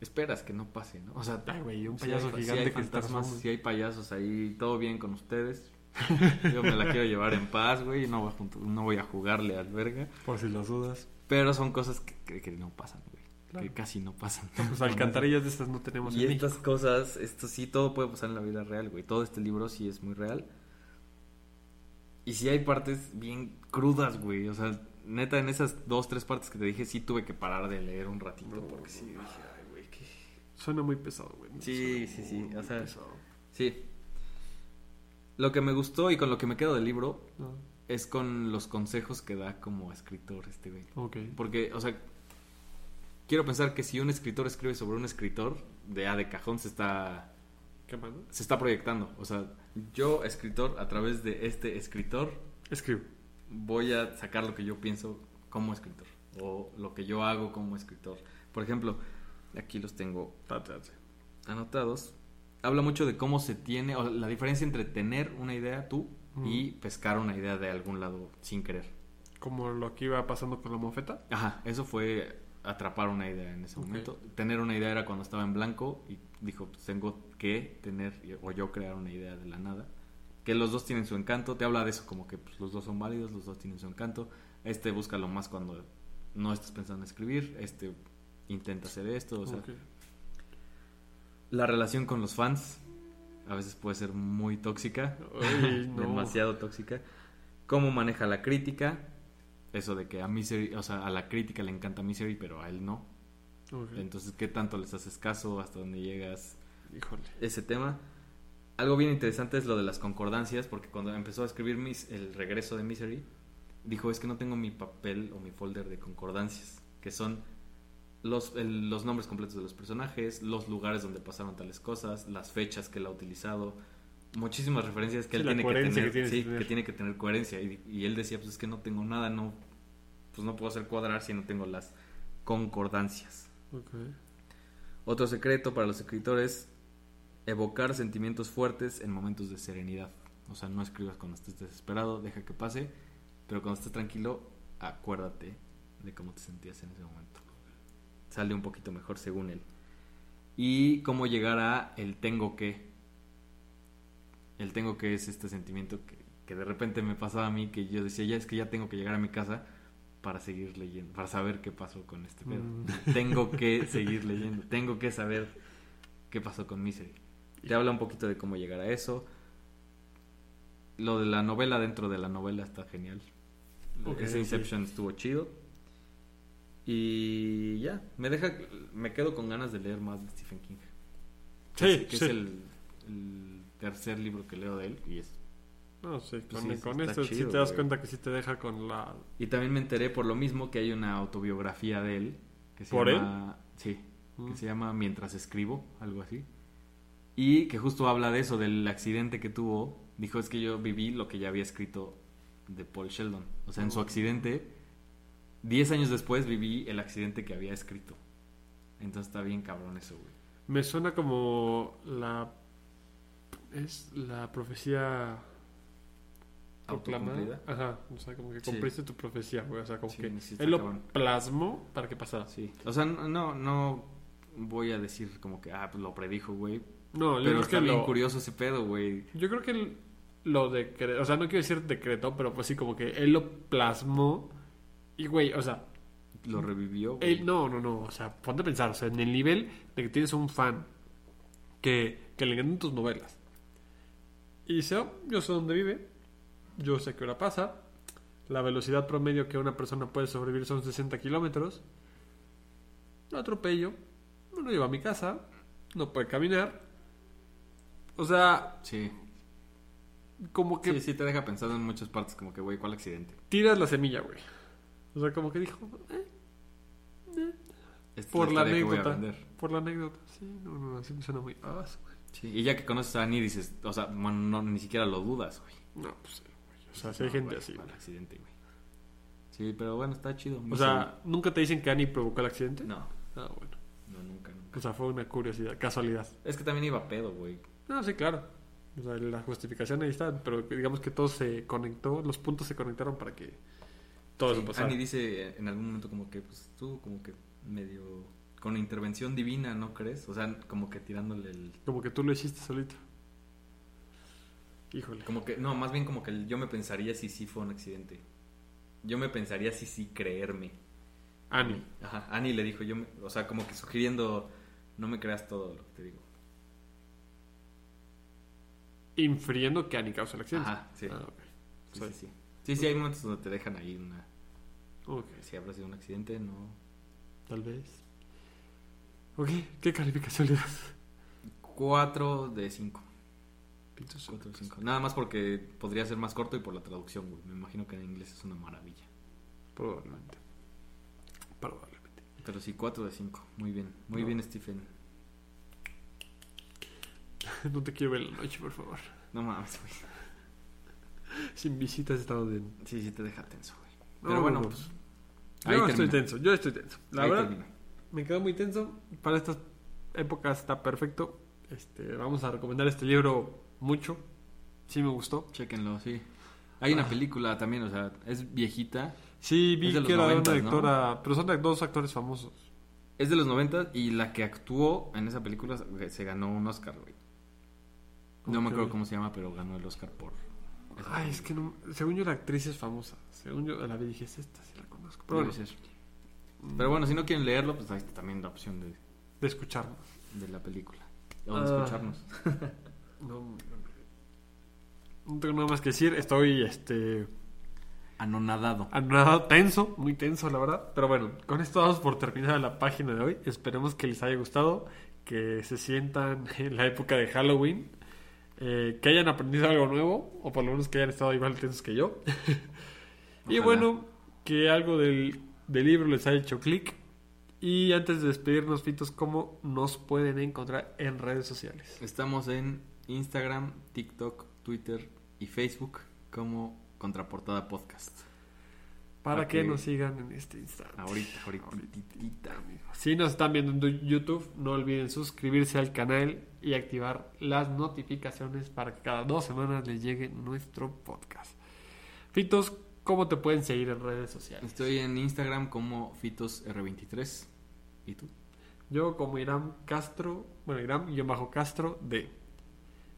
esperas que no pase, ¿no? O sea, Ay, güey, un payaso si gigante hay que fantasmas, si hay payasos ahí, todo bien con ustedes. Yo me la quiero llevar en paz, güey, no voy a, no voy a jugarle al verga. Por si las dudas. Pero son cosas que, que- que no pasan, güey. Claro. Que casi no pasan. Pues alcantarillas de estas no tenemos Y en estas México. cosas, esto sí, todo puede pasar en la vida real, güey. Todo este libro sí es muy real. Y sí hay partes bien crudas, güey. O sea, neta, en esas dos, tres partes que te dije, sí tuve que parar de leer un ratito. No, porque sí, dije, ay, güey, qué... Suena muy pesado, güey. Sí, sí, sí, muy o sea- pesado. Sí. Lo que me gustó y con lo que me quedo del libro No. es con los consejos que da como escritor este güey. Ok. Porque, o sea, quiero pensar que si un escritor escribe sobre un escritor, de A de cajón se está ¿Qué manda? se está proyectando. O sea, yo, escritor, a través de este escritor, Escribo. voy a sacar lo que yo pienso como escritor. O lo que yo hago como escritor. Por ejemplo, aquí los tengo anotados. Habla mucho de cómo se tiene, o la diferencia entre tener una idea tú y pescar una idea de algún lado sin querer. Como lo que iba pasando con la mofeta. Ajá, eso fue atrapar una idea en ese momento. Tener una idea era cuando estaba en blanco y dijo, pues tengo que tener o yo crear una idea de la nada. Que los dos tienen su encanto, te habla de eso como que pues, los dos son válidos, los dos tienen su encanto. Este busca lo más cuando no estás pensando en escribir, este intenta hacer esto, o sea, la relación con los fans a veces puede ser muy tóxica, Ay, no. demasiado tóxica. Cómo maneja la crítica, eso de que a Misery, o sea, a la crítica le encanta Misery, pero a él no. Entonces, ¿qué tanto les haces caso? ¿Hasta dónde llegas? Híjole. Ese tema. Algo bien interesante es lo de las concordancias, porque cuando empezó a escribir mis, el regreso de Misery, dijo, es que no tengo mi papel o mi folder de concordancias, que son los, el- los nombres completos de los personajes, los lugares donde pasaron tales cosas, las fechas que él ha utilizado, muchísimas referencias Sí, que él tiene que tener, que sí, que tener. que tiene que tener coherencia. Y, y él decía, pues es que no tengo nada, no, pues no puedo hacer cuadrar si no tengo las concordancias. Otro secreto para los escritores, evocar sentimientos fuertes en momentos de serenidad. O sea, no escribas cuando estés desesperado, deja que pase, pero cuando estés tranquilo, acuérdate de cómo te sentías en ese momento. Sale un poquito mejor según él. Y cómo llegar a el tengo que. El tengo que es este sentimiento que, que de repente me pasaba a mí, que yo decía, ya es que ya tengo que llegar a mi casa para seguir leyendo, para saber qué pasó con este pedo. Mm. Tengo que seguir leyendo, tengo que saber qué pasó con Misery. Te habla un poquito de cómo llegar a eso. Lo de la novela dentro de la novela está genial. Ok, Ese sí. Inception estuvo chido. Y ya, me deja, me quedo con ganas de leer más de Stephen King. Sí, que es, que sí. es el, el tercer libro que leo de él y es No, sí, Pues con, sí, con esto sí chido, te das güey. cuenta que sí te deja con la... Y también me enteré por lo mismo que hay una autobiografía de él. Que se ¿Por llama, Sí, Mm. que se llama Mientras escribo, algo así. Y que justo habla de eso, del accidente que tuvo. Dijo, es que yo viví lo que ya había escrito de Paul Sheldon. O sea, en su Oh. accidente, 10 años después viví el accidente que había escrito. Entonces está bien cabrón eso, güey. Me suena como la... Es la profecía proclamada. Ajá, o sea, como que Sí. cumpliste tu profecía, güey. O sea, como Sí, que sí él lo cabrón. plasmó para que pasara. Sí. O sea, no, no voy a decir como que, ah, pues lo predijo, güey. No, yo Pero creo está que bien lo... curioso ese pedo, güey. Yo creo que lo decretó, o sea, no quiero decir decretó, pero pues sí, como que él lo plasmó y, güey, o sea, Lo revivió. güey. él, no, no, no, o sea, ponte a pensar, o sea, en el nivel de que tienes un fan que, que le encantan tus novelas y dice, oh, yo sé dónde vive, yo sé qué hora pasa, la velocidad promedio que una persona puede sobrevivir son 60 kilómetros, lo atropello, me lo llevo a mi casa, no puede caminar, o sea, Sí. como que Sí, sí te deja pensando en muchas partes, como que, güey, ¿cuál accidente? tiras la semilla, güey. O sea, como que dijo, eh, Esta es por la anécdota. Por la anécdota. Sí, no, no, no, así me suena muy. Ah, Sí, y ya que conoces a Annie dices, o sea, bueno, no, ni siquiera lo dudas, güey. No, pues, eh, güey. O sea, si hay No, gente güey, así. mal güey. accidente, güey. Sí, pero bueno, está chido. O sea, ¿nunca te dicen que Annie provocó el accidente? no, Ah, bueno. no, nunca, nunca. O sea, fue una curiosidad, casualidad. Es que también iba pedo, güey. No, sí, claro. O sea, la justificación ahí está, pero digamos que todo se conectó, los puntos se conectaron para que todo Sí, eso pasara. Annie dice en algún momento como que, pues tú como que medio con intervención divina, ¿no crees? O sea, como que tirándole el... Como que tú lo hiciste solito. Híjole. Como que, no, más bien como que yo me pensaría si sí fue un accidente. Yo me pensaría si sí creerme. Annie. Ajá, Annie le dijo, yo me- o sea, como que sugiriendo, no me creas todo lo que te digo. Infiriendo que Annie causa el accidente. Ajá, sí. Ah. Sí, Sí. sí, sí. Hay momentos donde te dejan ahí una... Si habrá sido un accidente, no... tal vez. Ok, ¿qué calificación le das? 4 de 5. Pitos. 4 de 5. Nada más porque podría ser más corto y por la traducción, güey. Me imagino que en inglés es una maravilla. Probablemente. Probablemente. Pero sí, 4 de 5. Muy bien. Muy No. bien, Stephen. No te quiero ver en la noche, por favor. No mames, güey. Sin visitas estado de... Sí, sí te deja tenso, güey. No, Pero bueno, no. pues... Yo Ahí estoy tenso, yo estoy tenso. La Ahí verdad, me quedo muy tenso. Para estas épocas está perfecto. Este, vamos a recomendar este libro mucho. Sí me gustó. Chéquenlo, sí. Hay una película también, o sea, es viejita. Sí, vi que era de 90, una ¿no? actora, pero son de dos actores famosos. Es de los 90 y la que actuó en esa película se ganó un Oscar, güey. No me acuerdo cómo se llama, pero ganó el Oscar por... Ay, es que no, según yo la actriz es famosa. Según yo la vi dije, es esta, sí la conozco. Pero bueno, ser. Pero bueno, si no quieren leerlo, pues ahí está también la opción de, de escucharnos. de la película. O de Ah. escucharnos. No, no tengo nada más que decir. Estoy, este, Anonadado. anonadado, tenso, muy tenso, la verdad. Pero bueno, con esto vamos por terminar la página de hoy. Esperemos que les haya gustado, que se sientan en la época de Halloween, eh, que hayan aprendido algo nuevo, o por lo menos que hayan estado igual tensos que yo. y bueno, que algo del, del libro les haya hecho clic. Y antes de despedirnos, Fitos, ¿cómo nos pueden encontrar en redes sociales? Estamos en Instagram, TikTok, Twitter y Facebook como Contraportada Podcast. Para Para que que- nos sigan en este instante. Ahorita, ahorita. Si nos están viendo en YouTube, no olviden suscribirse al canal y activar las notificaciones para que cada dos semanas les llegue nuestro podcast. Fitos, ¿cómo te pueden seguir en redes sociales? Estoy en Instagram como FitosR23. ¿Y tú? Yo como Iram Castro, bueno, Iram y bajo Castro D.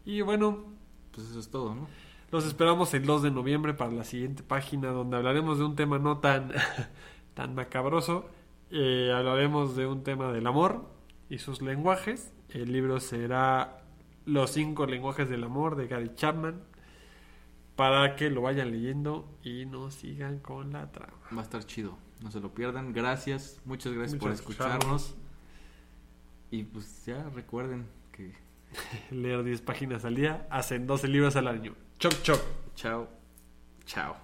Y bueno, Pues eso es todo, ¿no? Los esperamos el 2 de noviembre para la siguiente página donde hablaremos de un tema no tan, tan macabroso. Eh, hablaremos de un tema del amor y sus lenguajes. El libro será Los cinco lenguajes del amor de Gary Chapman. Para que lo vayan leyendo y nos sigan con la trama. Va a estar chido. No se lo pierdan. Gracias. Muchas gracias por escucharnos. Y pues ya recuerden que... Leer 10 páginas al día hacen 12 libros al año. Choc, choc. Chao. Chao.